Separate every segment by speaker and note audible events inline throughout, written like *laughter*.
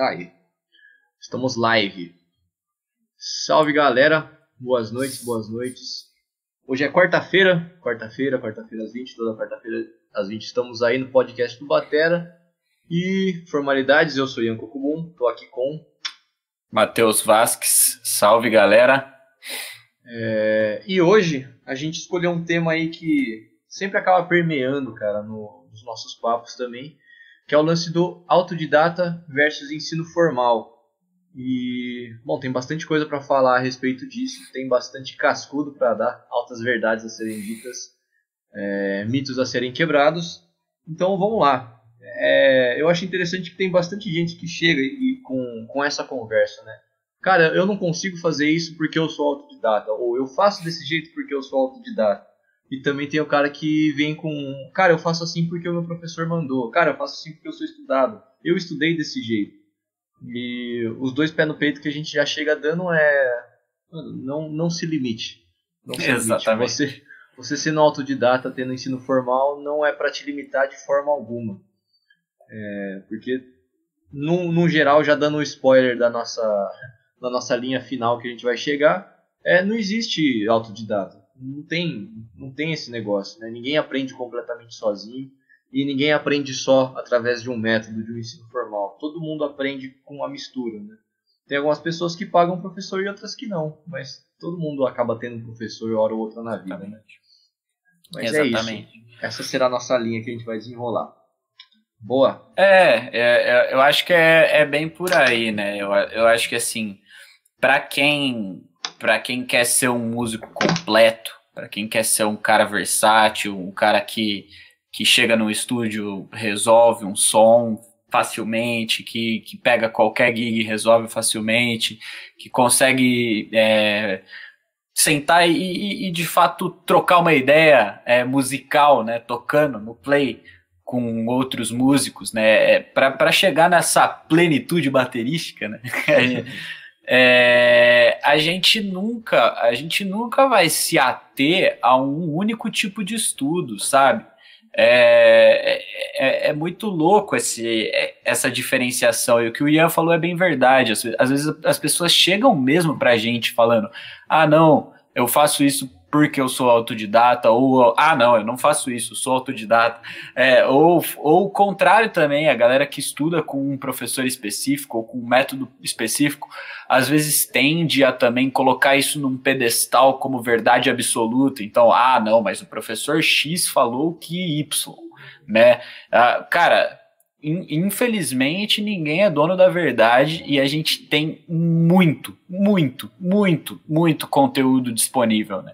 Speaker 1: Aí. Estamos live. Salve galera. Boas noites, boas noites. Hoje é quarta-feira, quarta-feira, quarta-feira às 20, toda quarta-feira às 20 estamos aí no podcast do Batera. E formalidades, eu sou Ian Cocubum, tô aqui com
Speaker 2: Matheus Vasques. Salve galera.
Speaker 1: É, e hoje a gente escolheu um tema aí que sempre acaba permeando, cara, no, nos nossos papos também, que é o lance do autodidata versus ensino formal. E, bom, tem bastante coisa para falar a respeito disso, tem bastante cascudo para dar, altas verdades a serem ditas, é, mitos a serem quebrados. Então vamos lá. É, eu acho interessante que tem bastante gente que chega e, com, com essa conversa, né? Cara, eu não consigo fazer isso porque eu sou autodidata, ou eu faço desse jeito porque eu sou autodidata. E também tem o cara que vem com, cara, eu faço assim porque o meu professor mandou, cara, eu faço assim porque eu sou estudado, eu estudei desse jeito. E os dois pés no peito que a gente já chega dando é. Não, não se limite. Não se
Speaker 2: Exatamente.
Speaker 1: Limite. Você, você sendo autodidata, tendo ensino formal, não é para te limitar de forma alguma. É, porque, no, no geral, já dando um spoiler da nossa, da nossa linha final que a gente vai chegar, é, não existe autodidata. Não tem, não tem esse negócio. Né? Ninguém aprende completamente sozinho. E ninguém aprende só através de um método, de um ensino formal. Todo mundo aprende com uma mistura, né? Tem algumas pessoas que pagam professor e outras que não, mas todo mundo acaba tendo um professor hora ou outra na vida, né? Mas
Speaker 2: Exatamente.
Speaker 1: é isso. Essa será a nossa linha que a gente vai desenrolar. Boa.
Speaker 2: É, é, é eu acho que é, é, bem por aí, né? Eu, eu acho que assim, para quem para quem quer ser um músico completo, para quem quer ser um cara versátil, um cara que que chega no estúdio, resolve um som facilmente, que, que pega qualquer gig e resolve facilmente, que consegue é, sentar e, e, e, de fato trocar uma ideia é, musical, né, tocando no play com outros músicos, né, é, para chegar nessa plenitude baterística, né, *laughs* *laughs* é, a gente nunca a gente nunca vai se ater a um único tipo de estudo, sabe? É, é, é, muito louco esse, essa diferenciação. E o que o Ian falou é bem verdade. Às, às vezes as pessoas chegam mesmo pra gente falando: ah, não, eu faço isso porque eu sou autodidata, ou ah, não, eu não faço isso, sou autodidata. É, ou, ou o contrário também, a galera que estuda com um professor específico ou com um método específico, às vezes tende a também colocar isso num pedestal como verdade absoluta. Então, ah, não, mas o professor X falou que Y, né? Ah, cara, infelizmente ninguém é dono da verdade e a gente tem muito, muito, muito, muito conteúdo disponível, né?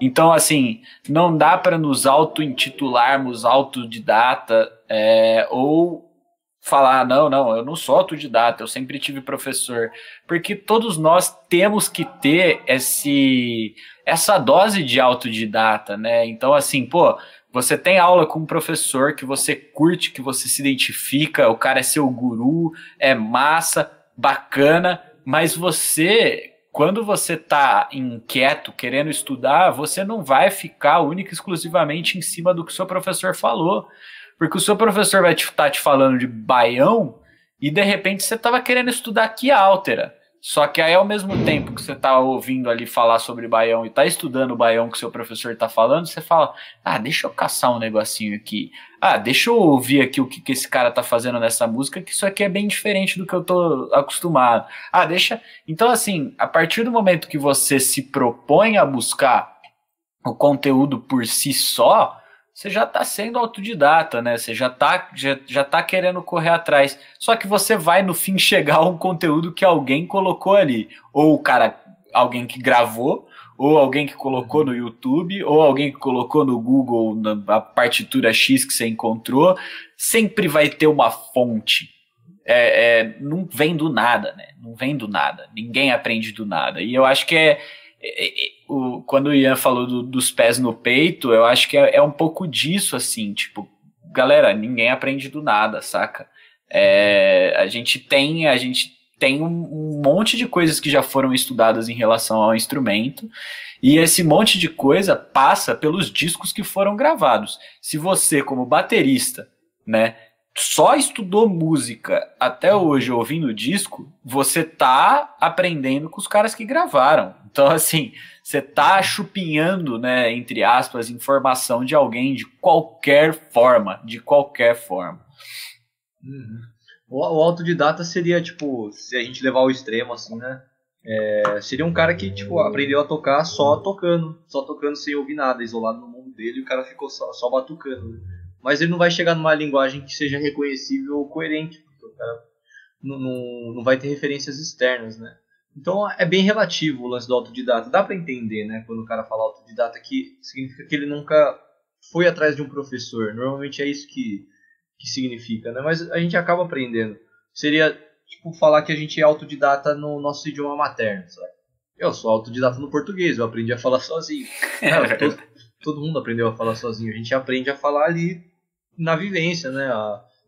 Speaker 2: Então, assim, não dá para nos auto-intitularmos autodidata é, ou falar, não, não, eu não sou autodidata, eu sempre tive professor. Porque todos nós temos que ter esse, essa dose de autodidata, né? Então, assim, pô, você tem aula com um professor que você curte, que você se identifica, o cara é seu guru, é massa, bacana, mas você, quando você tá inquieto, querendo estudar, você não vai ficar única e exclusivamente em cima do que o seu professor falou. Porque o seu professor vai estar te, tá te falando de baião e de repente você estava querendo estudar aqui altera. Só que aí, ao mesmo tempo que você está ouvindo ali falar sobre baião e está estudando o baião que seu professor está falando, você fala: Ah, deixa eu caçar um negocinho aqui. Ah, deixa eu ouvir aqui o que, que esse cara está fazendo nessa música, que isso aqui é bem diferente do que eu tô acostumado. Ah, deixa. Então, assim, a partir do momento que você se propõe a buscar o conteúdo por si só, você já está sendo autodidata, né? Você já está já, já tá querendo correr atrás. Só que você vai no fim chegar a um conteúdo que alguém colocou ali, ou o cara, alguém que gravou, ou alguém que colocou no YouTube, ou alguém que colocou no Google na partitura X que você encontrou. Sempre vai ter uma fonte. É, é, não vem do nada, né? Não vem do nada. Ninguém aprende do nada. E eu acho que é o, quando o Ian falou do, dos pés no peito, eu acho que é, é, um pouco disso, assim, tipo, galera, ninguém aprende do nada, saca? É, a gente tem, a gente tem um, um, monte de coisas que já foram estudadas em relação ao instrumento, e esse monte de coisa passa pelos discos que foram gravados. Se você, como baterista, né, só estudou música até hoje ouvindo disco, você tá aprendendo com os caras que gravaram. Então, assim, você tá chupinhando, né, entre aspas, informação de alguém de qualquer forma, de qualquer forma.
Speaker 1: Uhum. O, o autodidata seria, tipo, se a gente levar ao extremo, assim, né? É, seria um cara que, tipo, aprendeu a tocar só tocando, só tocando sem ouvir nada, isolado no mundo dele, e o cara ficou só, só batucando. Mas ele não vai chegar numa linguagem que seja reconhecível ou coerente, porque o cara não, não, não vai ter referências externas, né? Então é bem relativo o lance do autodidata. Dá para entender, né, quando o cara fala autodidata, que significa que ele nunca foi atrás de um professor. Normalmente é isso que, que significa, né? Mas a gente acaba aprendendo. Seria tipo falar que a gente é autodidata no nosso idioma materno, sabe? Eu sou autodidata no português, eu aprendi a falar sozinho. *laughs* Cara, todo, todo mundo aprendeu a falar sozinho. A gente aprende a falar ali na vivência, né?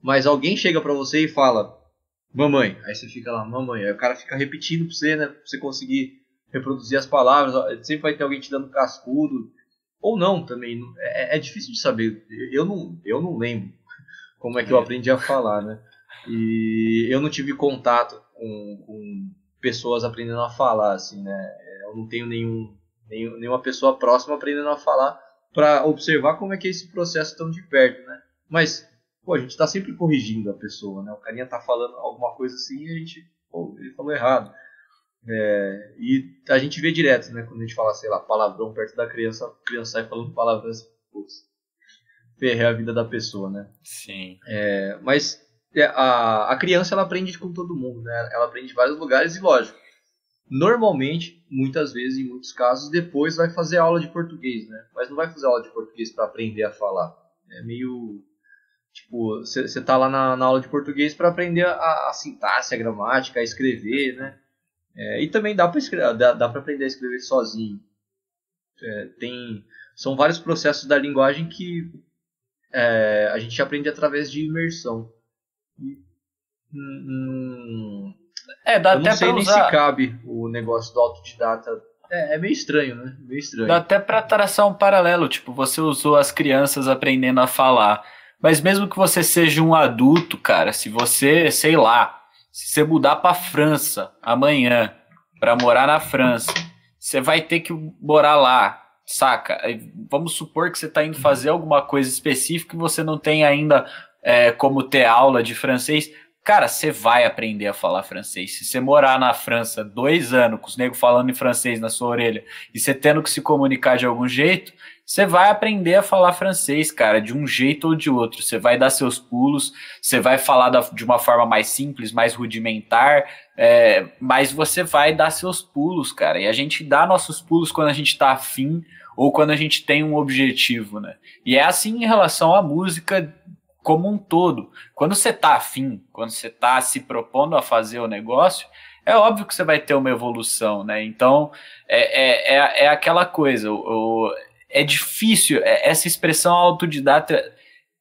Speaker 1: Mas alguém chega para você e fala, mamãe. Aí você fica lá, mamãe. Aí o cara fica repetindo pra você, né? Pra você conseguir reproduzir as palavras. Sempre vai ter alguém te dando cascudo. Ou não também. É, é difícil de saber. Eu não, eu não lembro *laughs* como é que eu é. aprendi a falar, né? E eu não tive contato com, com pessoas aprendendo a falar, assim, né? Eu não tenho nenhum, nenhum nenhuma pessoa próxima aprendendo a falar para observar como é que é esse processo tão de perto, né? Mas, pô, a gente está sempre corrigindo a pessoa, né? O carinha tá falando alguma coisa assim e a gente, pô, ele falou errado. É, e a gente vê direto, né? Quando a gente fala, sei lá, palavrão perto da criança, a criança sai falando palavrão assim, putz, ferrei a vida da pessoa, né?
Speaker 2: Sim.
Speaker 1: É, mas é, a, a criança ela aprende com todo mundo, né? Ela aprende em vários lugares e lógico. Normalmente, muitas vezes, em muitos casos, depois vai fazer aula de português, né? Mas não vai fazer aula de português para aprender a falar. É meio Tipo, você tá lá na, na, aula de português para aprender a, a, sintaxe, a gramática, a escrever, né? É, e também dá para dá, dá aprender a escrever sozinho. É, tem, são vários processos da linguagem que é, a gente aprende através de imersão. Hum é, dá eu até não sei nem usar... se cabe o negócio do autodidata. É, é meio estranho, né? Meio estranho.
Speaker 2: Dá até para traçar um paralelo. Tipo, você usou as crianças aprendendo a falar. Mas mesmo que você seja um adulto, cara, se você, sei lá, se você mudar para França amanhã para morar na França, você vai ter que morar lá, saca? Vamos supor que você está indo fazer alguma coisa específica e você não tem ainda é, como ter aula de francês. Cara, você vai aprender a falar francês. Se você morar na França dois anos com os negros falando em francês na sua orelha e você tendo que se comunicar de algum jeito, você vai aprender a falar francês, cara, de um jeito ou de outro. Você vai dar seus pulos, você vai falar da, de uma forma mais simples, mais rudimentar, é, mas você vai dar seus pulos, cara. E a gente dá nossos pulos quando a gente tá afim ou quando a gente tem um objetivo, né? E é assim em relação à música como um todo. Quando você tá afim, quando você tá se propondo a fazer o negócio, é óbvio que você vai ter uma evolução, né? Então, é, é, é, é aquela coisa, o, o é difícil, é, essa expressão autodidata,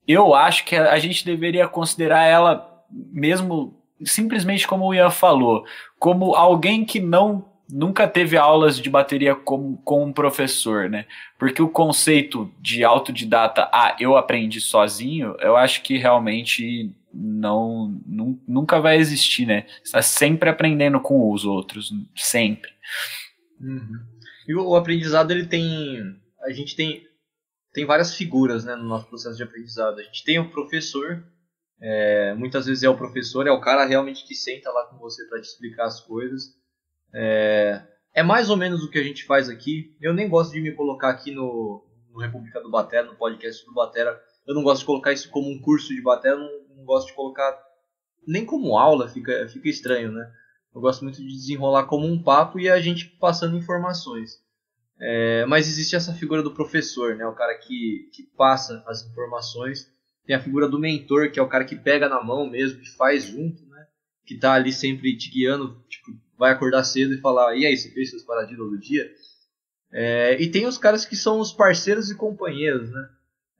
Speaker 2: eu acho que a gente deveria considerar ela mesmo simplesmente como o Ian falou, como alguém que não nunca teve aulas de bateria com, com um professor, né? Porque o conceito de autodidata, ah, eu aprendi sozinho, eu acho que realmente não, nunca vai existir, né? Está sempre aprendendo com os outros, sempre.
Speaker 1: Uhum. E o aprendizado ele tem a gente tem, tem várias figuras né, no nosso processo de aprendizado. A gente tem o professor, é, muitas vezes é o professor, é o cara realmente que senta lá com você para te explicar as coisas. É, é, mais ou menos o que a gente faz aqui. Eu nem gosto de me colocar aqui no, no República do Batera, no podcast do Batera. Eu não gosto de colocar isso como um curso de Batera, não, não gosto de colocar nem como aula, fica, fica estranho, né? Eu gosto muito de desenrolar como um papo e a gente passando informações. É, mas existe essa figura do professor, né? O cara que, que passa as informações. Tem a figura do mentor, que é o cara que pega na mão mesmo, que faz junto, né? Que tá ali sempre te guiando, tipo, vai acordar cedo e falar, e aí, você fez seus paradinhos do dia? É, e tem os caras que são os parceiros e companheiros, né?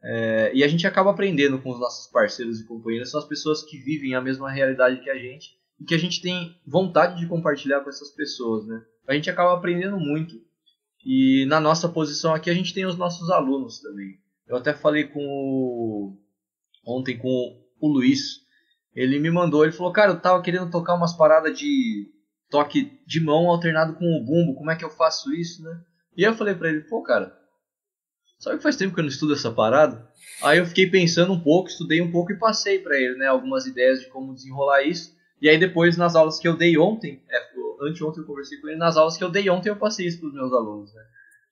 Speaker 1: É, e a gente acaba aprendendo com os nossos parceiros e companheiros, são as pessoas que vivem a mesma realidade que a gente e que a gente tem vontade de compartilhar com essas pessoas, né? A gente acaba aprendendo muito e na nossa posição aqui a gente tem os nossos alunos também. Eu até falei com o, ontem com o Luiz. Ele me mandou, ele falou, cara, eu tava querendo tocar umas paradas de toque de mão alternado com o bumbo, como é que eu faço isso, né? E eu falei pra ele, pô, cara, sabe que faz tempo que eu não estudo essa parada? Aí eu fiquei pensando um pouco, estudei um pouco e passei para ele, né, algumas ideias de como desenrolar isso. E aí depois, nas aulas que eu dei ontem, é, anteontem eu conversei com ele, nas aulas que eu dei ontem eu passei isso pros meus alunos, né?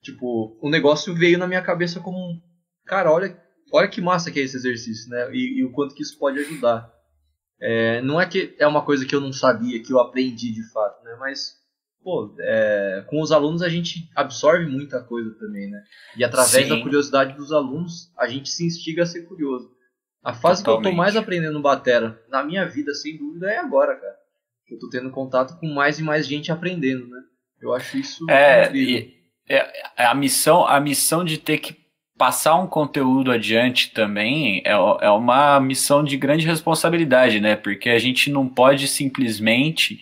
Speaker 1: Tipo, o negócio veio na minha cabeça como um, cara, olha, olha que massa que é esse exercício, né? E, e o quanto que isso pode ajudar. É, não é que é uma coisa que eu não sabia, que eu aprendi de fato, né? Mas, pô, é, com os alunos a gente absorve muita coisa também, né? E através Sim. da curiosidade dos alunos, a gente se instiga a ser curioso. A fase Totalmente. que eu tô mais aprendendo batera na minha vida, sem dúvida, é agora, cara. Eu tô tendo contato com mais e mais gente aprendendo, né? Eu acho isso
Speaker 2: é, incrível. É, é, a missão, a missão de ter que passar um conteúdo adiante também é, é uma missão de grande responsabilidade, né? Porque a gente não pode simplesmente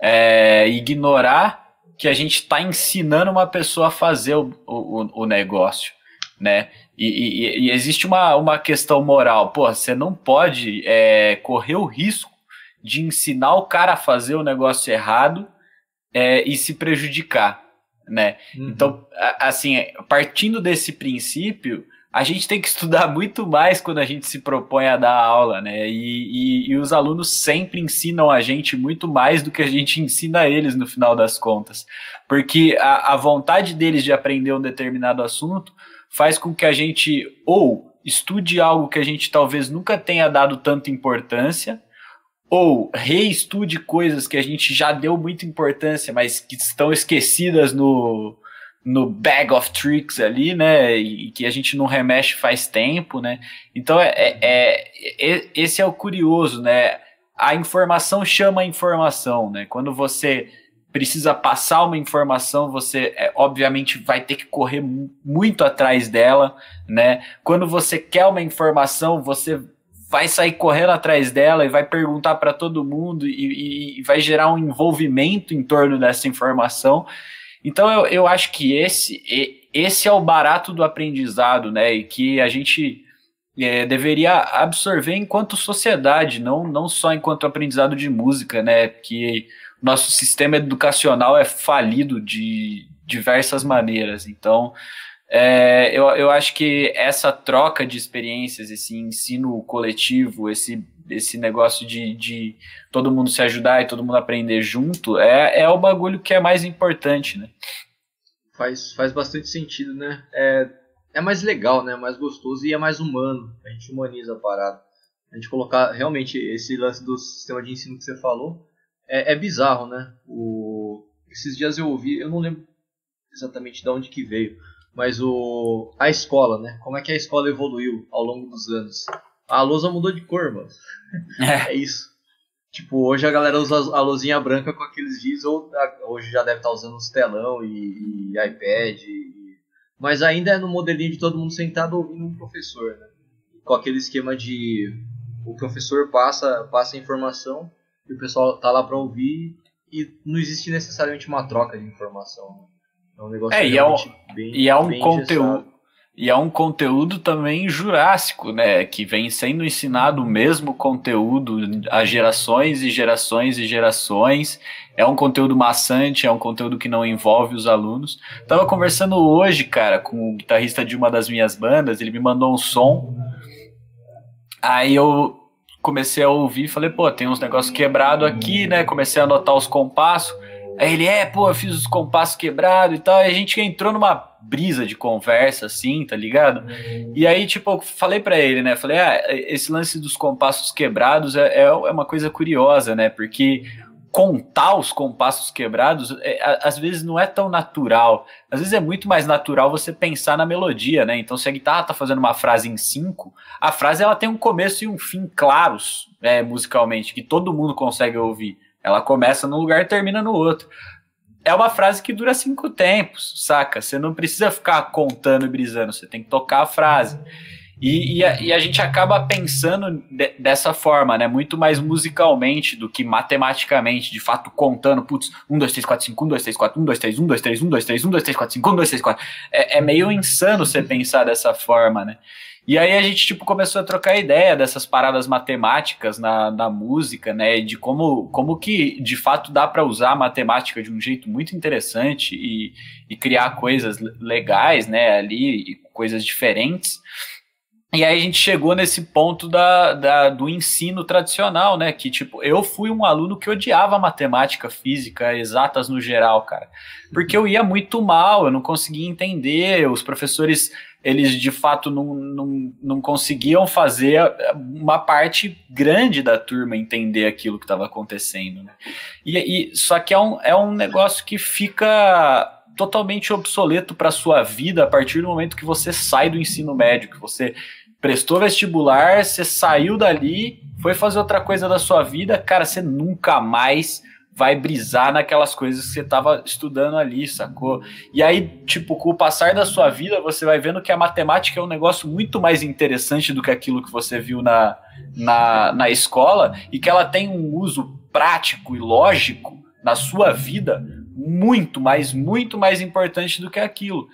Speaker 2: é, ignorar que a gente está ensinando uma pessoa a fazer o, o, o negócio, né? E, e, e, existe uma, uma questão moral, pô, você não pode é, correr o risco de ensinar o cara a fazer o negócio errado é, e se prejudicar né? Uhum. Então, assim, partindo desse princípio, a gente tem que estudar *laughs* muito mais quando a gente se propõe a dar aula, né? E, e, e, os alunos sempre ensinam a gente muito mais do que a gente ensina a eles no final das contas. Porque a, a vontade deles de aprender um determinado assunto faz com que a gente ou estude algo que a gente talvez nunca tenha dado tanta importância, ou reestude coisas que a gente já deu muita importância, mas que estão esquecidas no, no bag of tricks ali, né? E que a gente não remexe faz tempo, né? Então é, é, é, é esse é o curioso, né? A informação chama a informação, né? Quando você precisa passar uma informação, você é, obviamente vai ter que correr muito atrás dela, né? Quando você quer uma informação, você vai sair correndo atrás dela e vai perguntar para todo mundo e, e, vai gerar um envolvimento em torno dessa informação. Então eu, eu acho que esse, esse é o barato do aprendizado, né? E que a gente é, deveria absorver enquanto sociedade, não, não só enquanto aprendizado de música, né? Que nosso sistema educacional é falido de diversas maneiras. Então, é, eu, eu acho que essa troca de experiências, esse ensino coletivo, esse, esse negócio de, de todo mundo se ajudar e todo mundo aprender junto, é, é o bagulho que é mais importante, né?
Speaker 1: Faz, faz bastante sentido, né? É, é mais legal, né? Mais gostoso e é mais humano. A gente humaniza a parada. A gente colocar realmente esse lance do sistema de ensino que você falou é, é bizarro, né? O, esses dias eu ouvi, eu não lembro exatamente de onde que veio, mas o a escola, né? Como é que a escola evoluiu ao longo dos anos? A lousa mudou de cor, mano. É, *laughs* é isso. Tipo, hoje a galera usa a luzinha branca com aqueles giz, ou hoje já deve estar tá usando os telão e, e iPad. E, mas ainda é no modelinho de todo mundo sentado ouvindo um professor, né? Com aquele esquema de o professor passa, passa a informação e o pessoal tá lá para ouvir e não existe necessariamente uma troca de informação.
Speaker 2: É um negócio é, e é um, bem, e é um conteúdo. E é um conteúdo também jurássico, né? Que vem sendo ensinado o mesmo conteúdo a gerações e gerações e gerações. É um conteúdo maçante, é um conteúdo que não envolve os alunos. Tava conversando hoje, cara, com o guitarrista de uma das minhas bandas, ele me mandou um som. Aí eu comecei a ouvir e falei, pô, tem uns negócios quebrados aqui, né? Comecei a anotar os compassos. Aí ele, é, pô, eu fiz os compassos quebrados e tal. E a gente entrou numa brisa de conversa, assim, tá ligado? E aí, tipo, eu falei para ele, né? Falei, ah, esse lance dos compassos quebrados é, é, é uma coisa curiosa, né? Porque contar os compassos quebrados, é, às vezes não é tão natural. Às vezes é muito mais natural você pensar na melodia, né? Então, se a guitarra tá fazendo uma frase em cinco, a frase ela tem um começo e um fim claros, é, musicalmente, que todo mundo consegue ouvir. Ela começa num lugar e termina no outro. É uma frase que dura cinco tempos, saca? Você não precisa ficar contando e brisando, você tem que tocar a frase. E, e, a, e, a, gente acaba pensando de, dessa forma, né? Muito mais musicalmente do que matematicamente, de fato, contando, putz, 1, 2, 3, 4, 5, 1, 2, 3, 4, 1, 2, 3, 1, 2, 3, 1, 2, 3, 1, 2, 3, 4, 5, 1, 2, 3, 4. É, é meio insano você pensar dessa forma, né? E aí a gente, tipo, começou a trocar ideia dessas paradas matemáticas na, na música, né? De como, como que, de fato, dá para usar a matemática de um jeito muito interessante e, e criar coisas legais, né? Ali, coisas diferentes. E aí a gente chegou nesse ponto da, da, do ensino tradicional, né? Que, tipo, eu fui um aluno que odiava matemática, física, exatas no geral, cara. Porque eu ia muito mal, eu não conseguia entender, os professores eles de fato não, não, não conseguiam fazer uma parte grande da turma entender aquilo que estava acontecendo. Né? E, e, só que é um, é um negócio que fica totalmente obsoleto para sua vida a partir do momento que você sai do ensino médio, que você prestou vestibular, você saiu dali, foi fazer outra coisa da sua vida, cara, você nunca mais vai brisar naquelas coisas que você estava estudando ali, sacou? E aí, tipo, com o passar da sua vida, você vai vendo que a matemática é um negócio muito mais interessante do que aquilo que você viu na, na, na escola e que ela tem um uso prático e lógico na sua vida muito mais, muito mais importante do que aquilo.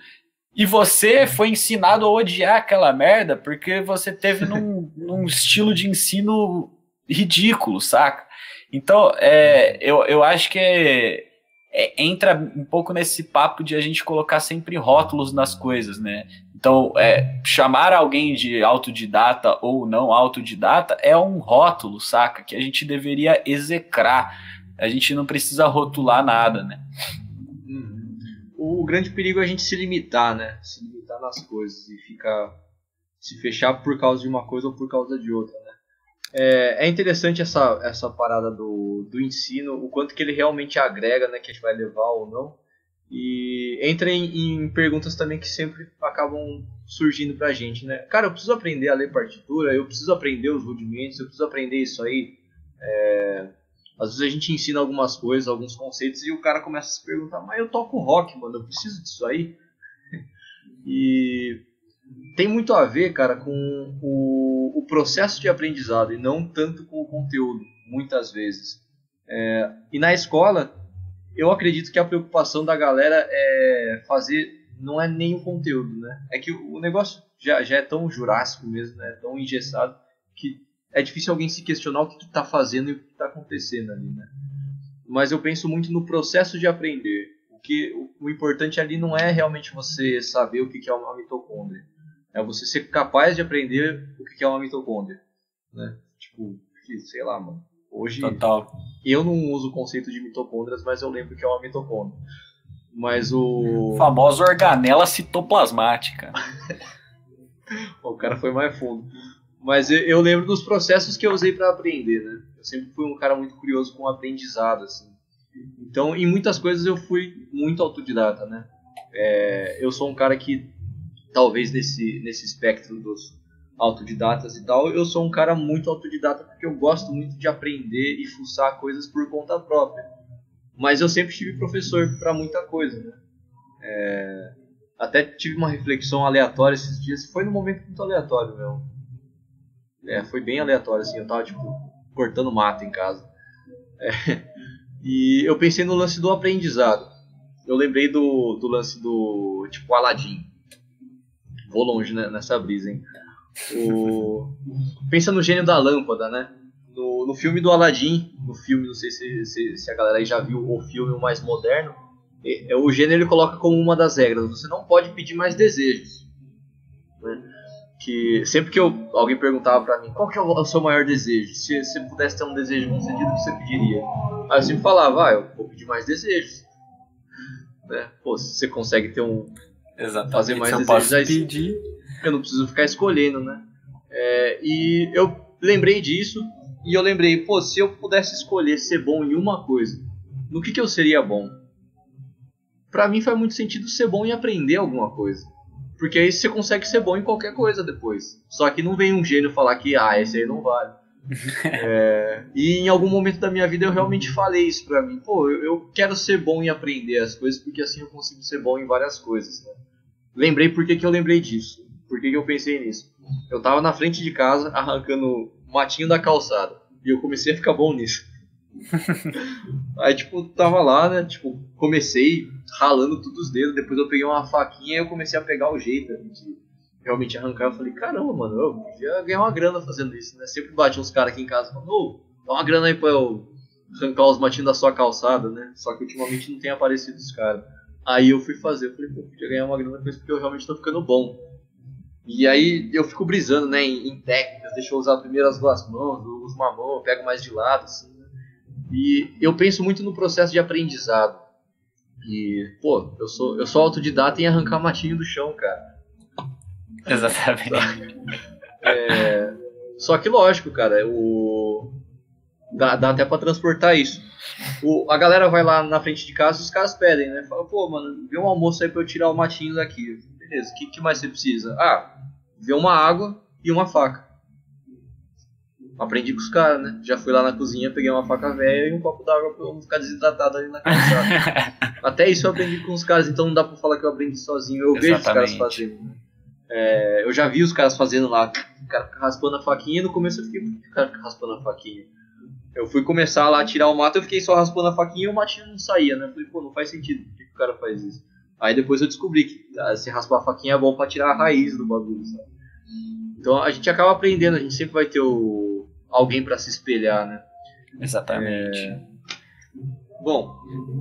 Speaker 2: E você foi ensinado a odiar aquela merda porque você teve num, *laughs* num estilo de ensino ridículo, saca? Então, é, eu, eu acho que é, é, entra um pouco nesse papo de a gente colocar sempre rótulos nas coisas, né? Então, é, chamar alguém de autodidata ou não autodidata é um rótulo, saca? Que a gente deveria execrar. A gente não precisa rotular nada, né?
Speaker 1: Uhum. O grande perigo é a gente se limitar, né? Se limitar nas coisas e ficar. se fechar por causa de uma coisa ou por causa de outra. É, é, interessante essa, essa parada do, do ensino, o quanto que ele realmente agrega, né, que a gente vai levar ou não. E entra em, em perguntas também que sempre acabam surgindo pra gente, né? Cara, eu preciso aprender a ler partitura, eu preciso aprender os rudimentos, eu preciso aprender isso aí. É... Às vezes a gente ensina algumas coisas, alguns conceitos, e o cara começa a se perguntar, mas eu toco rock, mano, eu preciso disso aí? *laughs* e tem muito a ver, cara, com o, o processo de aprendizado e não tanto com o conteúdo, muitas vezes. É, e na escola, eu acredito que a preocupação da galera é fazer, não é nem o conteúdo, né? É que o negócio já, já é tão jurássico mesmo, né? Tão engessado, que é difícil alguém se questionar o que está fazendo e o que está acontecendo ali, né? Mas eu penso muito no processo de aprender. O que o, o importante ali não é realmente você saber o que, que é uma mitocôndria é você ser capaz de aprender o que é uma mitocôndria. Né? Tipo, sei lá, mano. Hoje
Speaker 2: Total.
Speaker 1: eu não uso o conceito de mitocôndrias, mas eu lembro que é uma mitocôndria. Mas o.
Speaker 2: Famosa organela citoplasmática. *laughs*
Speaker 1: o cara foi mais fundo. Mas eu lembro dos processos que eu usei para aprender, né? Eu sempre fui um cara muito curioso com o aprendizado, assim. Então, em muitas coisas eu fui muito autodidata, né? É, eu sou um cara que talvez nesse, nesse espectro dos autodidatas e tal, eu sou um cara muito autodidata porque eu gosto muito de aprender e fuçar coisas por conta própria. Mas eu sempre tive professor para muita coisa, né? É, até tive uma reflexão aleatória esses dias, foi num momento muito aleatório, meu. É, foi bem aleatório, assim, eu tava, tipo, cortando mato em casa. É, *laughs* e eu pensei no lance do aprendizado. Eu lembrei do, do lance do, tipo, Aladdin vou longe né, nessa brisa, hein? O... *laughs* Pensa no gênio da lâmpada, né? No, no filme do Aladdin, no filme, não sei se, se, se, a galera aí já viu o filme mais moderno, é, o gênio ele coloca como uma das regras: você não pode pedir mais desejos. Que sempre que eu, alguém perguntava pra mim qual que é o, seu maior desejo, se você pudesse ter um desejo concedido, o que você pediria? Aí eu sempre falava: ah, eu vou pedir mais desejos. Né? Pô, se você consegue ter um,
Speaker 2: Exatamente.
Speaker 1: fazer mais eu posso pedir. Eu não preciso ficar escolhendo, né? É, e eu lembrei disso e eu lembrei, pô, se eu pudesse escolher ser bom em uma coisa, no que, que eu seria bom? Pra mim faz muito sentido ser bom em aprender alguma coisa. Porque aí você consegue ser bom em qualquer coisa depois. Só que não vem um gênio falar que, ah, esse aí não vale. *laughs* é, e em algum momento da minha vida eu realmente falei isso pra mim. Pô, eu, eu, quero ser bom em aprender as coisas porque assim eu consigo ser bom em várias coisas. Né? Lembrei por que, que eu lembrei disso. Por que, que eu pensei nisso? Eu tava na frente de casa arrancando matinho da calçada. E eu comecei a ficar bom nisso. *laughs* Aí, tipo, tava lá, né? Tipo, comecei ralando todos os dedos. Depois eu peguei uma faquinha e eu comecei a pegar o jeito de realmente arrancar. Eu falei, caramba, mano, eu podia ganhar uma grana fazendo isso, né? Sempre bate uns caras aqui em casa falando, ô, dá uma grana aí pra eu arrancar os matinhos da sua calçada, né? Só que ultimamente não tem aparecido os caras. Aí eu fui fazer, eu falei, pô, podia ganhar uma grana com isso porque eu realmente tô ficando bom. E aí eu fico brisando, né, em, em técnicas, deixa eu usar primeiro as duas mãos, eu uso uma mão, eu pego mais de lado, assim, né? E eu penso muito no processo de aprendizado. E, pô, eu sou, eu sou autodidata em arrancar matinho do chão, cara.
Speaker 2: Exatamente. *laughs*
Speaker 1: É, só que lógico, cara, o, dá, dá até para transportar isso. O, a galera vai lá na frente de casa e os caras pedem, né? Fala, pô, mano, vê um almoço aí pra eu tirar o matinho daqui. Beleza, o que, que mais você precisa? Ah, vê uma água e uma faca. Aprendi com os caras, né? Já fui lá na cozinha, peguei uma faca velha e um copo d'água pra eu não ficar desidratado ali na calçada. *laughs* Até isso eu aprendi com os caras, então não dá pra falar que eu aprendi sozinho. Eu Exatamente. vejo os caras fazendo. É, eu já vi os caras fazendo lá, o cara raspando a faquinha e no começo eu fiquei, por que o cara raspando a faquinha? Eu fui começar lá a tirar o mato, eu fiquei só raspando a faquinha e o matinho não saía, né? Eu falei, pô, não faz sentido, por que, que o cara faz isso? Aí depois eu descobri que ah, se raspar a faquinha é bom pra tirar a raiz do bagulho, sabe? Então a gente acaba aprendendo, a gente sempre vai ter o... alguém para se espelhar, né?
Speaker 2: Exatamente.
Speaker 1: É... Bom.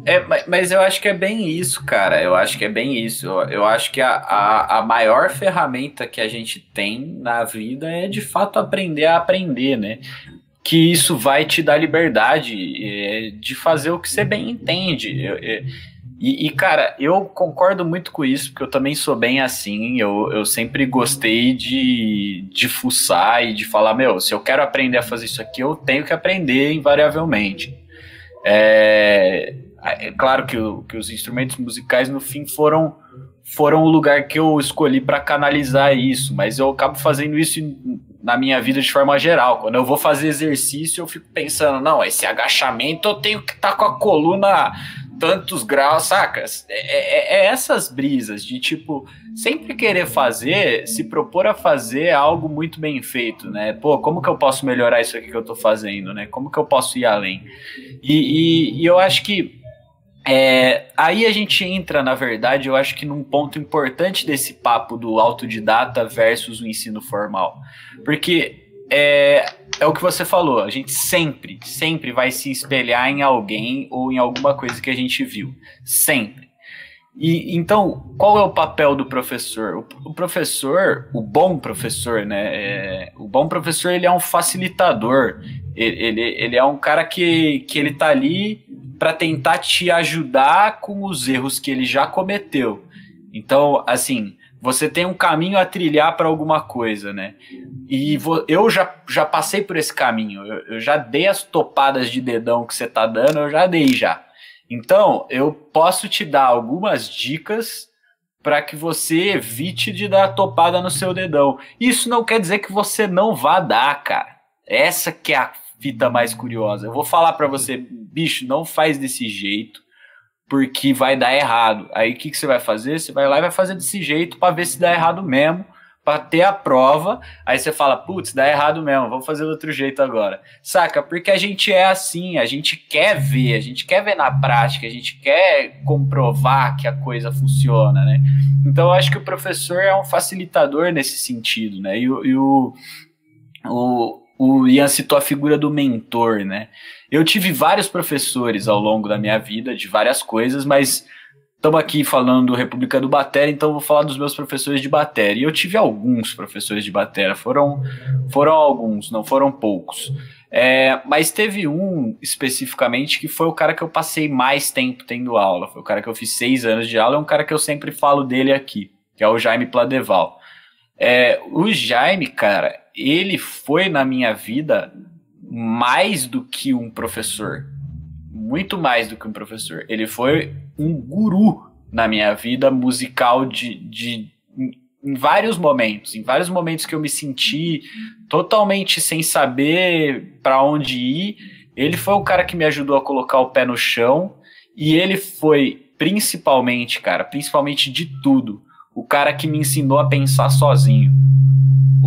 Speaker 2: É, mas eu acho que é bem isso, cara. Eu acho que é bem isso. Eu, acho que a, a, a, maior ferramenta que a gente tem na vida é de fato aprender a aprender, né? Que isso vai te dar liberdade é, de fazer o que você bem entende. É, e, e, cara, eu concordo muito com isso, porque eu também sou bem assim. Eu, eu sempre gostei de, de fuçar e de falar: meu, se eu quero aprender a fazer isso aqui, eu tenho que aprender invariavelmente. É, é claro que, que os instrumentos musicais, no fim, foram, foram o lugar que eu escolhi para canalizar isso, mas eu acabo fazendo isso na minha vida de forma geral. Quando eu vou fazer exercício, eu fico pensando: não, esse agachamento eu tenho que estar tá com a coluna tantos graus, sacas? É, é, é, essas brisas de tipo, sempre querer fazer, se propor a fazer algo muito bem feito, né? Pô, como que eu posso melhorar isso aqui que eu tô fazendo, né? Como que eu posso ir além? E, e, e eu acho que é, aí a gente entra, na verdade, eu acho que num ponto importante desse papo do autodidata versus o ensino formal. Porque é, é o que você falou, a gente sempre, sempre vai se espelhar em alguém ou em alguma coisa que a gente viu. Sempre. E então, qual é o papel do professor? O, professor, o bom professor, né? É, o bom professor ele é um facilitador. Ele, ele, ele é um cara que, que ele tá ali para tentar te ajudar com os erros que ele já cometeu. Então, assim, você tem um caminho a trilhar para alguma coisa, né? E eu já, já passei por esse caminho. Eu, eu, já dei as topadas de dedão que você tá dando, eu já dei já. Então, eu posso te dar algumas dicas para que você evite de dar topada no seu dedão. Isso não quer dizer que você não vá dar, cara. Essa que é a fita mais curiosa. Eu vou falar para você, bicho, não faz desse jeito porque vai dar errado. Aí o que, que você vai fazer? Você vai lá e vai fazer desse jeito para ver se dá errado mesmo, para ter a prova. Aí você fala, putz, dá errado mesmo, vamos fazer do outro jeito agora. Saca? Porque a gente é assim, a gente quer ver, a gente quer ver na prática, a gente quer comprovar que a coisa funciona, né? Então eu acho que o professor é um facilitador nesse sentido, né? E, e o, o, o Ian citou a figura do mentor, né? Eu tive vários professores ao longo da minha vida, de várias coisas, mas estamos aqui falando República do Batera, então vou falar dos meus professores de bateria. E eu tive alguns professores de bateria, foram, foram alguns, não foram poucos. É, mas teve um especificamente que foi o cara que eu passei mais tempo tendo aula. Foi o cara que eu fiz seis anos de aula, é um cara que eu sempre falo dele aqui, que é o Jaime Pladeval. É, o Jaime, cara, ele foi na minha vida mais do que um professor. Muito mais do que um professor. Ele foi um guru na minha vida musical de, de em vários momentos, em vários momentos que eu me senti totalmente sem saber para onde ir, ele foi o cara que me ajudou a colocar o pé no chão e ele foi principalmente, cara, principalmente de tudo, o cara que me ensinou a pensar sozinho.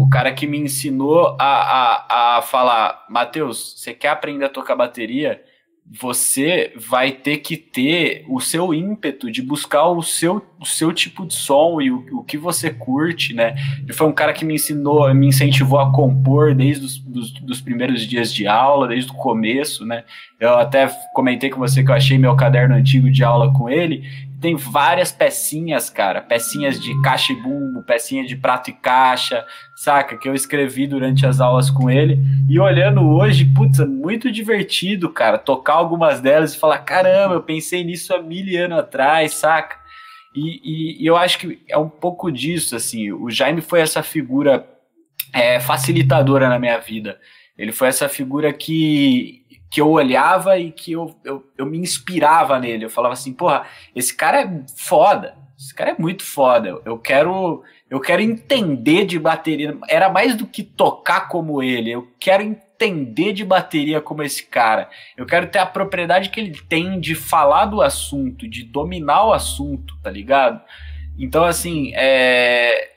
Speaker 2: O cara que me ensinou a, a, a falar, Matheus, você quer aprender a tocar bateria? você vai ter que ter o seu ímpeto de buscar o seu, o seu tipo de som e o, o que você curte, né? Ele foi um cara que me ensinou, me incentivou a compor desde os dos, dos primeiros dias de aula, desde o começo, né? Eu até comentei com você que eu achei meu caderno antigo de aula com ele tem várias pecinhas, cara. Pecinhas de caixa e bumbo, pecinha de prato e caixa, saca? Que eu escrevi durante as aulas com ele. E olhando hoje, putz, é muito divertido, cara. Tocar algumas delas e falar: caramba, eu pensei nisso há mil anos atrás, saca? E, e, e, eu acho que é um pouco disso, assim. O Jaime foi essa figura é, facilitadora na minha vida. Ele foi essa figura que que eu olhava e que eu, eu, eu me inspirava nele. Eu falava assim, porra, esse cara é foda. Esse cara é muito foda. Eu quero eu quero entender de bateria. Era mais do que tocar como ele. Eu quero entender de bateria como esse cara. Eu quero ter a propriedade que ele tem de falar do assunto, de dominar o assunto, tá ligado? Então, assim, é...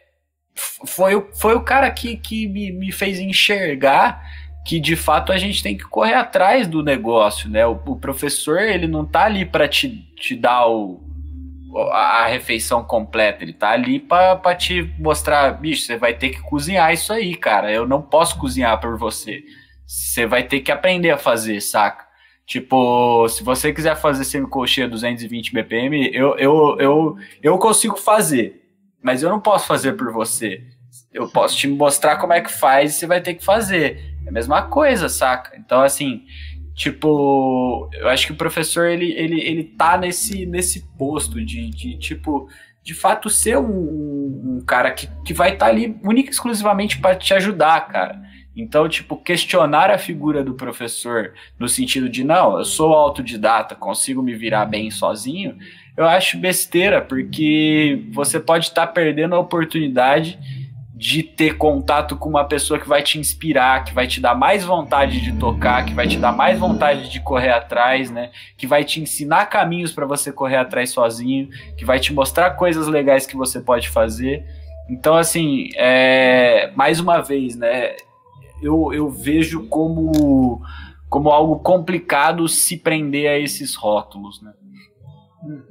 Speaker 2: foi, foi o cara que, que me, me fez enxergar que de fato a gente tem que correr atrás do negócio, né? O, o professor ele não tá ali para te, te dar o, a refeição completa, ele tá ali para te mostrar, bicho, você vai ter que cozinhar isso aí, cara. Eu não posso cozinhar por você. Você vai ter que aprender a fazer, saca? Tipo, se você quiser fazer semicolcheia 220 BPM, eu, eu, eu, eu consigo fazer, mas eu não posso fazer por você. Eu posso te mostrar como é que faz e você vai ter que fazer. É a mesma coisa, saca? Então, assim, tipo, eu acho que o professor, ele, ele, ele tá nesse, nesse posto de, de tipo, de fato ser um, um cara que, que vai estar tá ali única e exclusivamente para te ajudar, cara. Então, tipo, questionar a figura do professor no sentido de, não, eu sou autodidata, consigo me virar bem sozinho, eu acho besteira, porque você pode estar tá perdendo a oportunidade de ter contato com uma pessoa que vai te inspirar, que vai te dar mais vontade de tocar, que vai te dar mais vontade de correr atrás, né? Que vai te ensinar caminhos para você correr atrás sozinho, que vai te mostrar coisas legais que você pode fazer. Então, assim, é, mais uma vez, né? Eu, eu vejo como, como algo complicado se prender a esses rótulos, né?
Speaker 1: Uhum.